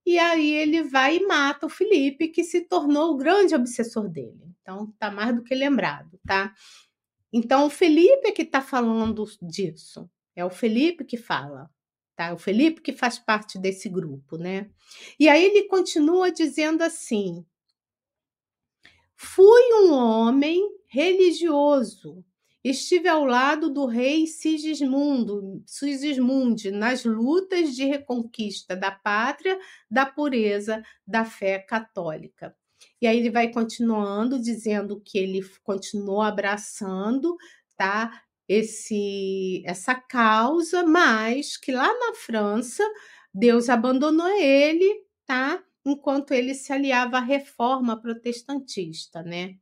E aí ele vai e mata o Felipe, que se tornou o grande obsessor dele. Então tá mais do que lembrado, tá? Então o Felipe é que está falando disso. É o Felipe que fala, tá? O Felipe que faz parte desse grupo, né? E aí ele continua dizendo assim: Fui um homem religioso. Estive ao lado do rei Sigismundo, Sigismundo nas lutas de reconquista da pátria, da pureza da fé católica. E aí ele vai continuando dizendo que ele continuou abraçando, tá? Esse essa causa, mas que lá na França Deus abandonou ele, tá? enquanto ele se aliava à reforma protestantista, né?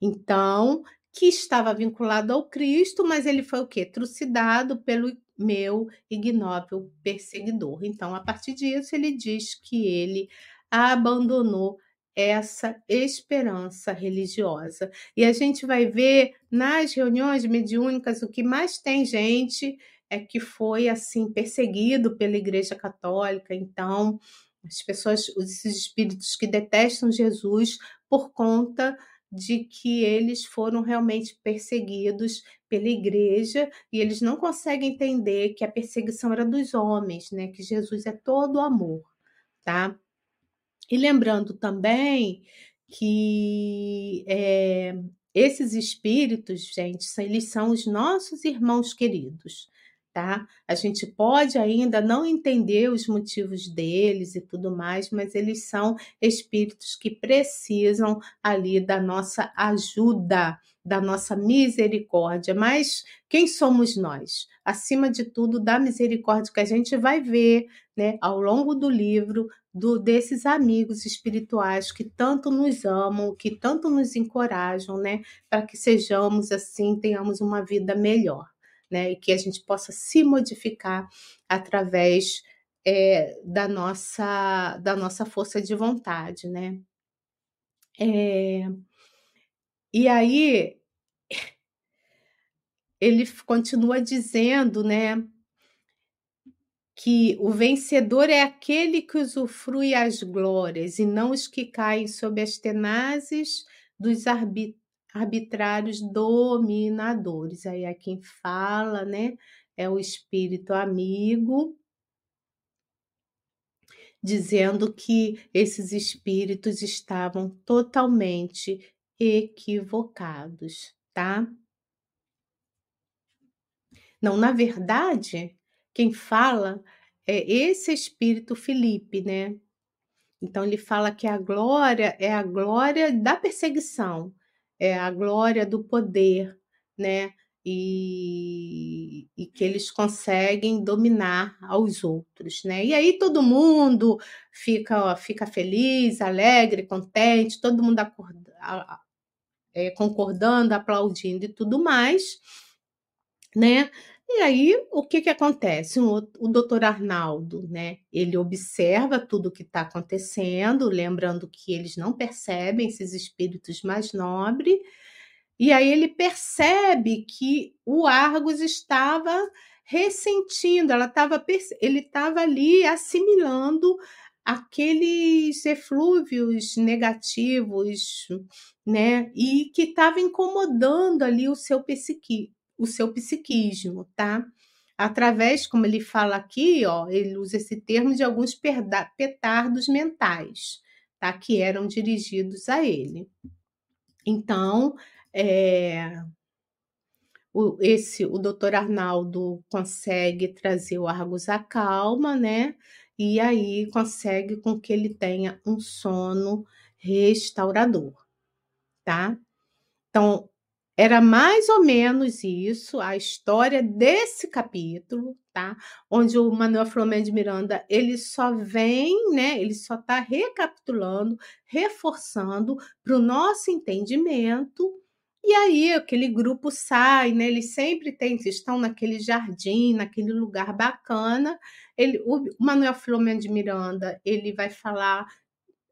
Então, que estava vinculado ao Cristo, mas ele foi o quê? Trucidado pelo meu ignóbil perseguidor. Então, a partir disso, ele diz que ele abandonou essa esperança religiosa. E a gente vai ver nas reuniões mediúnicas o que mais tem gente é que foi assim perseguido pela Igreja Católica. Então, as pessoas, esses espíritos que detestam Jesus por conta de que eles foram realmente perseguidos pela igreja e eles não conseguem entender que a perseguição era dos homens, né? Que Jesus é todo amor, tá? E lembrando também que é, esses espíritos, gente, eles são os nossos irmãos queridos tá? A gente pode ainda não entender os motivos deles e tudo mais, mas eles são espíritos que precisam ali da nossa ajuda, da nossa misericórdia. Mas quem somos nós? Acima de tudo, da misericórdia que a gente vai ver, né, ao longo do livro, do, desses amigos espirituais que tanto nos amam, que tanto nos encorajam, né, para que sejamos assim, tenhamos uma vida melhor né? E que a gente possa se modificar através é, da nossa da nossa força de vontade, né? É, e aí ele continua dizendo, né? Que o vencedor é aquele que usufrui as glórias e não os que caem sob as tenazes dos arbit arbitrários dominadores. Aí é quem fala, né? É o espírito amigo, dizendo que esses espíritos estavam totalmente equivocados, tá? Não, na verdade, quem fala é esse espírito Felipe, né? Então ele fala que a glória é a glória da perseguição, é, a glória do poder, né? E, e, que eles conseguem dominar aos outros, né? E aí todo mundo fica, fica feliz, alegre, contente, todo mundo acorda, é, concordando, aplaudindo e tudo mais, né? E aí, o que, que acontece? O, o doutor Arnaldo, né? Ele observa tudo o que está acontecendo, lembrando que eles não percebem esses espíritos mais nobres, e aí ele percebe que o Argos estava ressentindo, ela estava, ele estava ali assimilando aqueles eflúvios negativos, né? E que estava incomodando ali o seu psiqui, o seu psiquismo, tá? Através, como ele fala aqui, ó, ele usa esse termo de alguns petardos mentais, tá? Que eram dirigidos a ele. Então, é, o, esse, o doutor Arnaldo consegue trazer o Argus à calma, né? E aí consegue com que ele tenha um sono restaurador, tá? Então, era mais ou menos isso a história desse capítulo, tá? Onde o Manuel Flamengo de Miranda, ele só vem, né? Ele só está recapitulando, reforçando para o nosso entendimento e aí aquele grupo sai, né? Eles sempre têm, estão naquele jardim, naquele lugar bacana. Ele, o Manuel Filomeno de Miranda, ele vai falar,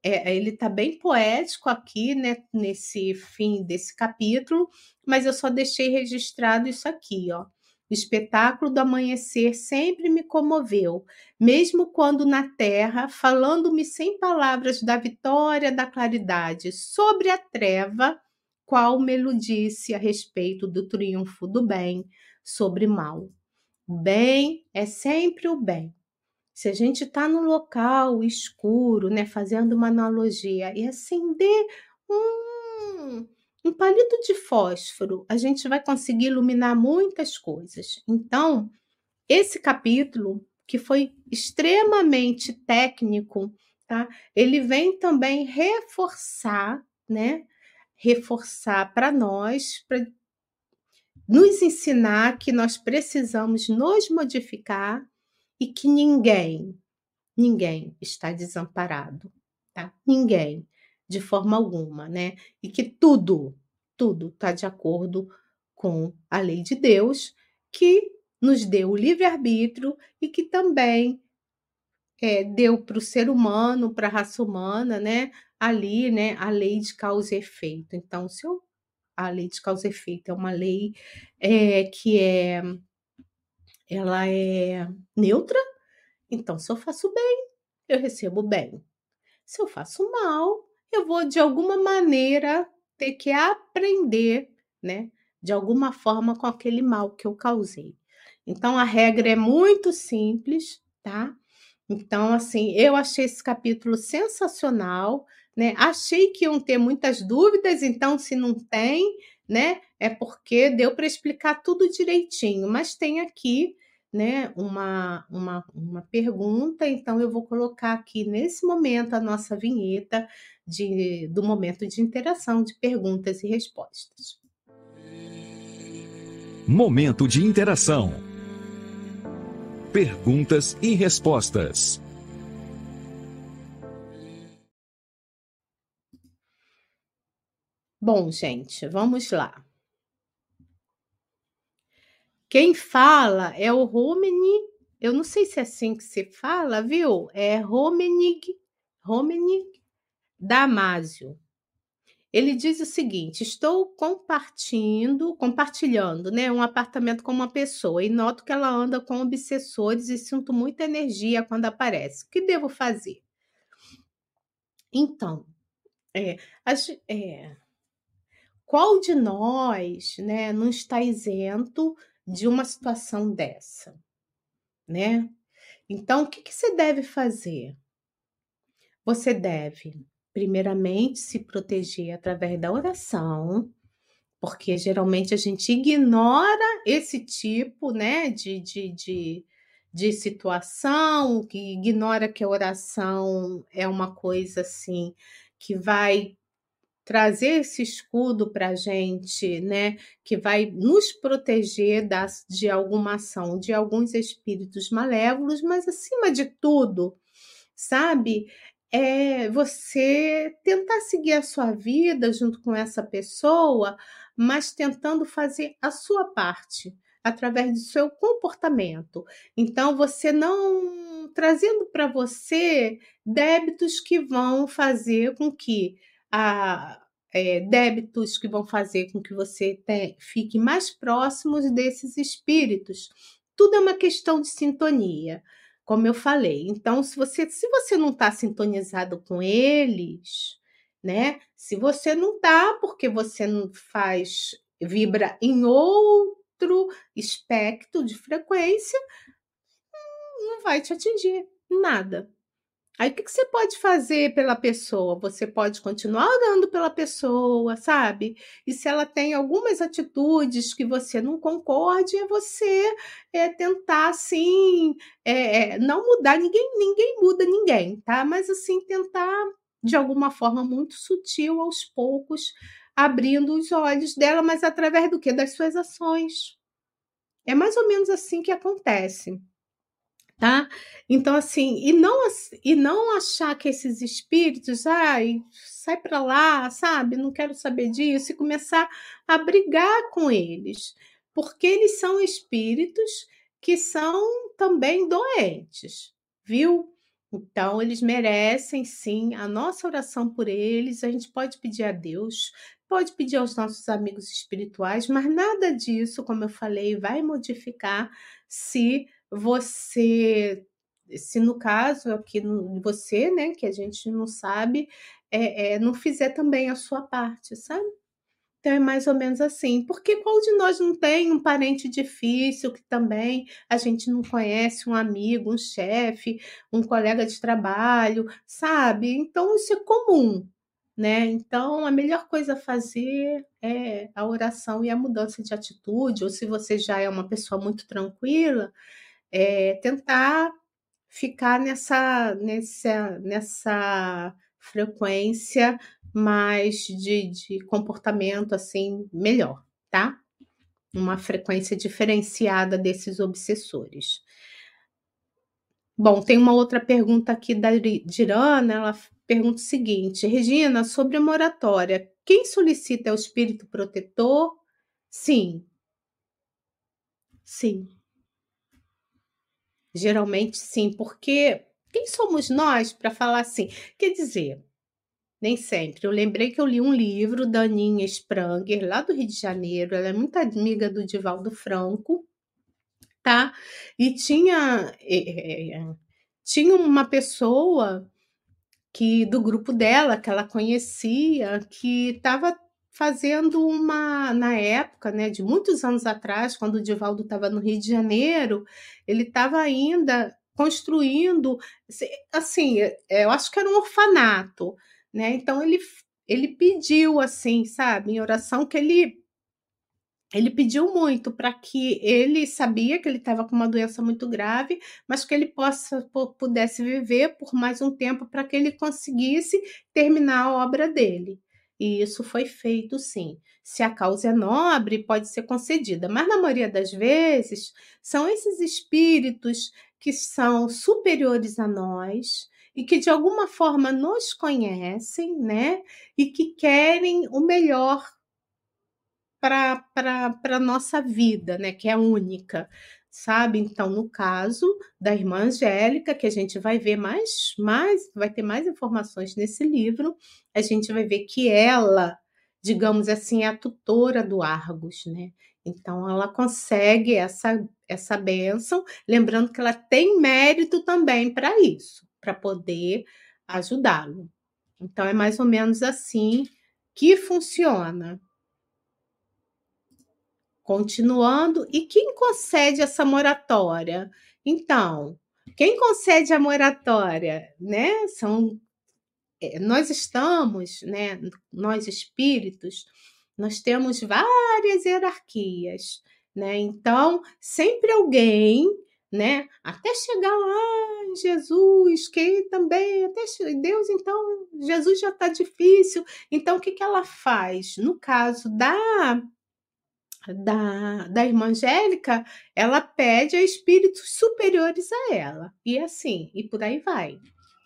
é, ele está bem poético aqui, né? Nesse fim desse capítulo, mas eu só deixei registrado isso aqui, ó. O espetáculo do amanhecer sempre me comoveu, mesmo quando na terra, falando-me sem palavras da vitória da claridade sobre a treva, qual melodice a respeito do triunfo do bem sobre mal. O bem é sempre o bem. Se a gente está no local escuro, né, fazendo uma analogia, e acender um, um palito de fósforo, a gente vai conseguir iluminar muitas coisas. Então, esse capítulo, que foi extremamente técnico, tá? Ele vem também reforçar, né, reforçar para nós, para nos ensinar que nós precisamos nos modificar e que ninguém, ninguém está desamparado, tá? Ninguém, de forma alguma, né? E que tudo, tudo está de acordo com a lei de Deus, que nos deu o livre-arbítrio e que também é, deu para o ser humano, para a raça humana, né, ali, né, a lei de causa e efeito. Então, se eu, a lei de causa e efeito é uma lei é, que é, ela é neutra, então se eu faço bem, eu recebo bem. Se eu faço mal, eu vou de alguma maneira ter que aprender, né, de alguma forma com aquele mal que eu causei. Então a regra é muito simples, tá? Então, assim, eu achei esse capítulo sensacional, né? Achei que iam ter muitas dúvidas, então, se não tem, né, é porque deu para explicar tudo direitinho, mas tem aqui, né, uma, uma, uma pergunta, então eu vou colocar aqui nesse momento a nossa vinheta de, do momento de interação de perguntas e respostas. Momento de interação perguntas e respostas. Bom, gente, vamos lá. Quem fala é o Romeni, eu não sei se é assim que se fala, viu? É Romenig, Romenig Damásio. Ele diz o seguinte: estou compartilhando, compartilhando, né, um apartamento com uma pessoa e noto que ela anda com obsessores e sinto muita energia quando aparece. O que devo fazer? Então, é, as, é, qual de nós, né, não está isento de uma situação dessa, né? Então, o que, que você deve fazer? Você deve primeiramente se proteger através da oração, porque geralmente a gente ignora esse tipo né, de, de, de, de situação, que ignora que a oração é uma coisa assim que vai trazer esse escudo para a gente, né, que vai nos proteger das, de alguma ação de alguns espíritos malévolos, mas acima de tudo, sabe, é você tentar seguir a sua vida junto com essa pessoa, mas tentando fazer a sua parte. através do seu comportamento. Então, você não trazendo para você débitos que vão fazer com que a, é, débitos que vão fazer com que você te, fique mais próximos desses espíritos. Tudo é uma questão de sintonia, como eu falei. Então, se você, se você não está sintonizado com eles, né? Se você não está, porque você não faz, vibra em outro espectro de frequência, não vai te atingir nada. Aí o que, que você pode fazer pela pessoa? Você pode continuar orando pela pessoa, sabe? E se ela tem algumas atitudes que você não concorde, é você é, tentar assim, é, é, não mudar ninguém, ninguém muda ninguém, tá? Mas assim tentar de alguma forma muito sutil, aos poucos, abrindo os olhos dela, mas através do que? Das suas ações. É mais ou menos assim que acontece tá? Então assim, e não e não achar que esses espíritos, ai, sai para lá, sabe? Não quero saber disso e começar a brigar com eles, porque eles são espíritos que são também doentes, viu? Então, eles merecem sim a nossa oração por eles. A gente pode pedir a Deus, pode pedir aos nossos amigos espirituais, mas nada disso, como eu falei, vai modificar se você, se no caso aqui você, né, que a gente não sabe, é, é, não fizer também a sua parte, sabe? Então é mais ou menos assim. Porque qual de nós não tem um parente difícil que também a gente não conhece, um amigo, um chefe, um colega de trabalho, sabe? Então isso é comum, né? Então a melhor coisa a fazer é a oração e a mudança de atitude, ou se você já é uma pessoa muito tranquila, é, tentar ficar nessa, nessa, nessa frequência mais de, de comportamento assim melhor, tá? Uma frequência diferenciada desses obsessores. Bom, tem uma outra pergunta aqui da Dirana, ela pergunta o seguinte: Regina, sobre a moratória, quem solicita é o espírito protetor? Sim. Sim. Geralmente sim, porque quem somos nós para falar assim? Quer dizer, nem sempre. Eu lembrei que eu li um livro da Aninha Spranger, lá do Rio de Janeiro. Ela é muito amiga do Divaldo Franco, tá? E tinha, é, tinha uma pessoa que do grupo dela que ela conhecia que estava fazendo uma na época, né, de muitos anos atrás, quando o Divaldo estava no Rio de Janeiro, ele estava ainda construindo, assim, é, eu acho que era um orfanato, né? Então ele ele pediu assim, sabe, em oração que ele ele pediu muito para que ele sabia que ele estava com uma doença muito grave, mas que ele possa pudesse viver por mais um tempo para que ele conseguisse terminar a obra dele. E isso foi feito sim. Se a causa é nobre, pode ser concedida, mas na maioria das vezes são esses espíritos que são superiores a nós e que de alguma forma nos conhecem, né? E que querem o melhor para a nossa vida, né? Que é única sabe? Então, no caso da irmã Angélica, que a gente vai ver mais, mais, vai ter mais informações nesse livro, a gente vai ver que ela, digamos assim, é a tutora do Argos, né? Então, ela consegue essa, essa bênção, lembrando que ela tem mérito também para isso, para poder ajudá-lo. Então, é mais ou menos assim que funciona. Continuando, e quem concede essa moratória? Então, quem concede a moratória, né? São é, nós estamos, né, nós espíritos, nós temos várias hierarquias, né? Então, sempre alguém, né, até chegar lá em Jesus, que também até Deus, então Jesus já está difícil. Então, o que que ela faz? No caso da da, da irmã Angélica, ela pede a espíritos superiores a ela. E assim, e por aí vai.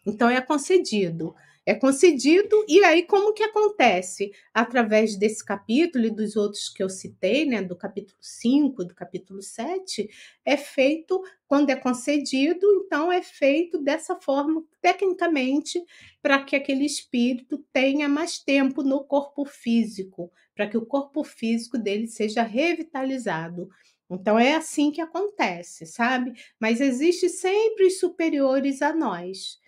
Então é concedido. É concedido, e aí como que acontece? Através desse capítulo e dos outros que eu citei, né, do capítulo 5, do capítulo 7, é feito, quando é concedido, então é feito dessa forma, tecnicamente, para que aquele espírito tenha mais tempo no corpo físico, para que o corpo físico dele seja revitalizado. Então é assim que acontece, sabe? Mas existe sempre os superiores a nós.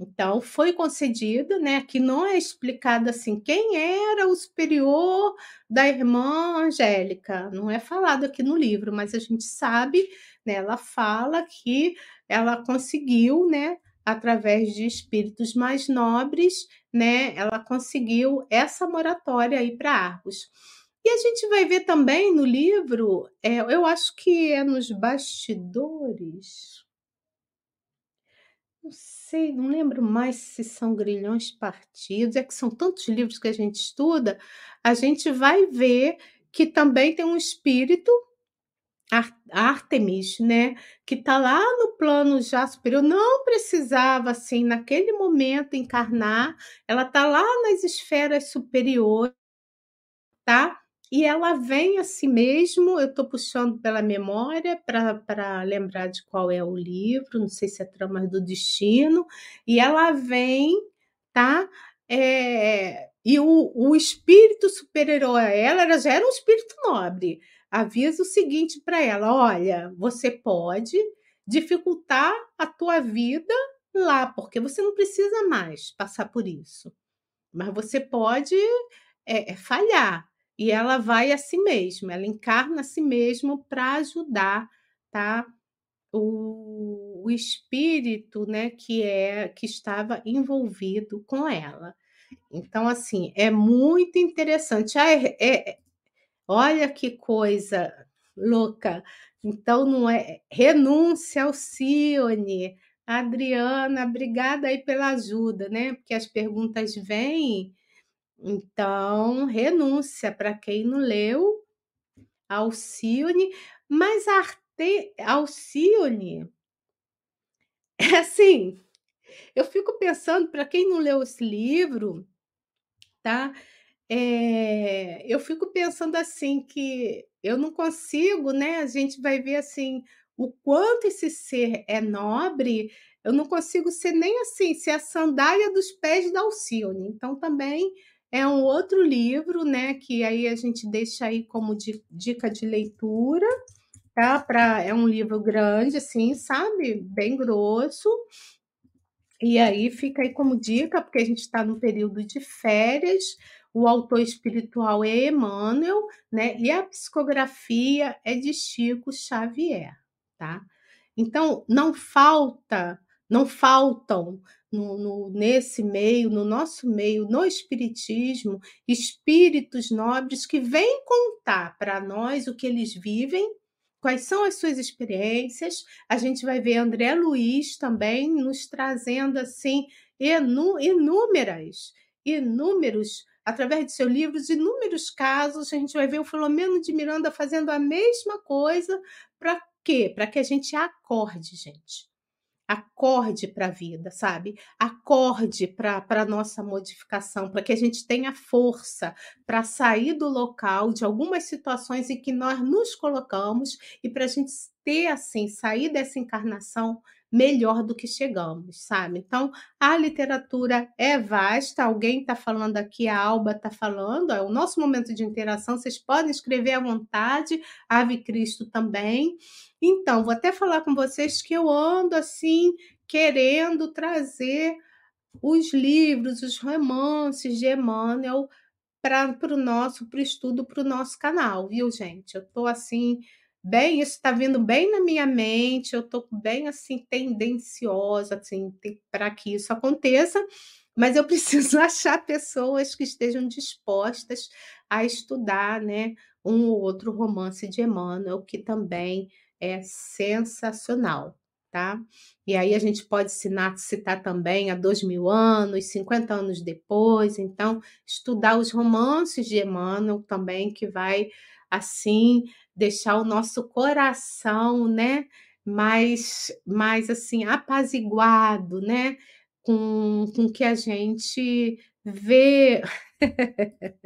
Então, foi concedido, né? Aqui não é explicado assim quem era o superior da irmã Angélica, não é falado aqui no livro, mas a gente sabe, né? Ela fala que ela conseguiu, né? Através de espíritos mais nobres, né? Ela conseguiu essa moratória aí para Argos. E a gente vai ver também no livro, é, eu acho que é nos bastidores, não sei, não lembro mais se são grilhões partidos, é que são tantos livros que a gente estuda, a gente vai ver que também tem um espírito Artemis, né, que está lá no plano já superior, não precisava assim naquele momento encarnar, ela está lá nas esferas superiores, tá? E ela vem a si mesmo, eu estou puxando pela memória para lembrar de qual é o livro, não sei se é Tramas do Destino, e ela vem, tá? É, e o, o espírito superior a ela, ela já era um espírito nobre. Avisa o seguinte para ela: olha, você pode dificultar a tua vida lá, porque você não precisa mais passar por isso. Mas você pode é, falhar e ela vai a si mesma, ela encarna a si mesma para ajudar, tá? O, o, espírito, né, que é que estava envolvido com ela. Então, assim, é muito interessante. Ah, é, é, olha que coisa louca. Então, não é renúncia ao Cione. Adriana, obrigada aí pela ajuda, né? Porque as perguntas vêm então, renúncia para quem não leu, Alcione, mas Arte, Alcione é assim, eu fico pensando, para quem não leu esse livro, tá? É, eu fico pensando assim que eu não consigo, né? A gente vai ver assim o quanto esse ser é nobre. Eu não consigo ser nem assim, ser a sandália dos pés da Alcione. Então também é um outro livro, né, que aí a gente deixa aí como dica de leitura, tá? Pra, é um livro grande, assim, sabe? Bem grosso. E aí fica aí como dica, porque a gente está no período de férias. O autor espiritual é Emmanuel, né? E a psicografia é de Chico Xavier, tá? Então, não falta, não faltam no, no, nesse meio, no nosso meio, no Espiritismo, espíritos nobres que vêm contar para nós o que eles vivem, quais são as suas experiências. A gente vai ver André Luiz também nos trazendo assim inúmeras, inúmeros, através de seus livros, inúmeros casos. A gente vai ver o Filomeno de Miranda fazendo a mesma coisa. Para quê? Para que a gente acorde, gente acorde para a vida, sabe? Acorde para a nossa modificação, para que a gente tenha força para sair do local de algumas situações em que nós nos colocamos e para a gente ter, assim, sair dessa encarnação melhor do que chegamos, sabe? Então, a literatura é vasta, alguém está falando aqui, a Alba está falando, é o nosso momento de interação, vocês podem escrever à vontade, Ave Cristo também. Então, vou até falar com vocês que eu ando assim, querendo trazer os livros, os romances de Emmanuel para o nosso, para o estudo, para o nosso canal, viu, gente? Eu estou assim bem, isso está vindo bem na minha mente, eu estou bem assim tendenciosa assim, para que isso aconteça, mas eu (laughs) preciso achar pessoas que estejam dispostas a estudar, né, um ou outro romance de Emmanuel que também é sensacional, tá? E aí a gente pode citar, citar também há dois mil anos, 50 anos depois, então estudar os romances de Emmanuel também, que vai assim deixar o nosso coração, né, mais, mais assim apaziguado, né, com, com que a gente vê. (laughs)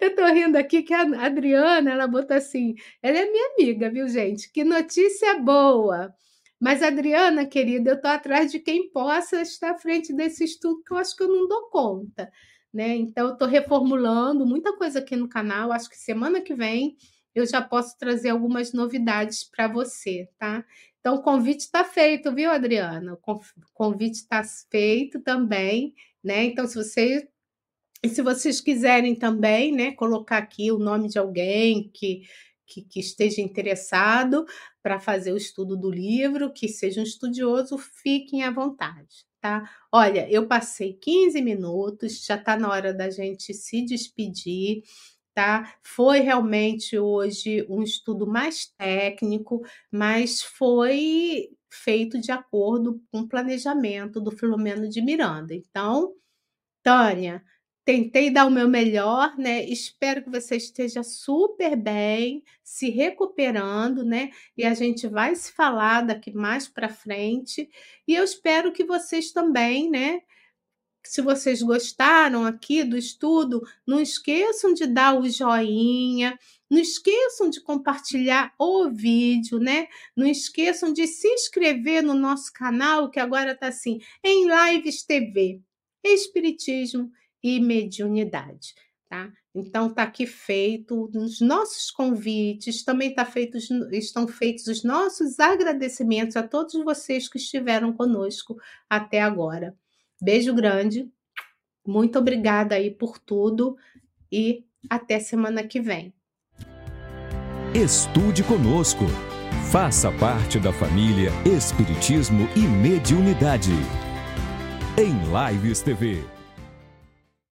Eu tô rindo aqui que a Adriana, ela botou assim, ela é minha amiga, viu, gente? Que notícia boa! Mas, Adriana, querida, eu estou atrás de quem possa estar à frente desse estudo, que eu acho que eu não dou conta. Né? Então, eu estou reformulando muita coisa aqui no canal. Acho que semana que vem eu já posso trazer algumas novidades para você, tá? Então, o convite está feito, viu, Adriana? O convite está feito também, né? Então, se você e se vocês quiserem também, né, colocar aqui o nome de alguém que, que, que esteja interessado para fazer o estudo do livro, que seja um estudioso, fiquem à vontade, tá? Olha, eu passei 15 minutos, já está na hora da gente se despedir. Tá? Foi realmente hoje um estudo mais técnico, mas foi feito de acordo com o planejamento do Filomeno de Miranda. Então, Tânia, tentei dar o meu melhor, né? Espero que você esteja super bem, se recuperando, né? E a gente vai se falar daqui mais para frente. E eu espero que vocês também, né? Se vocês gostaram aqui do estudo, não esqueçam de dar o joinha, não esqueçam de compartilhar o vídeo, né? Não esqueçam de se inscrever no nosso canal, que agora está assim, em Lives TV. Espiritismo e mediunidade. Tá? Então está aqui feito os nossos convites, também tá feitos, estão feitos os nossos agradecimentos a todos vocês que estiveram conosco até agora. Beijo grande, muito obrigada aí por tudo e até semana que vem. Estude conosco. Faça parte da família Espiritismo e Mediunidade. Em Lives TV.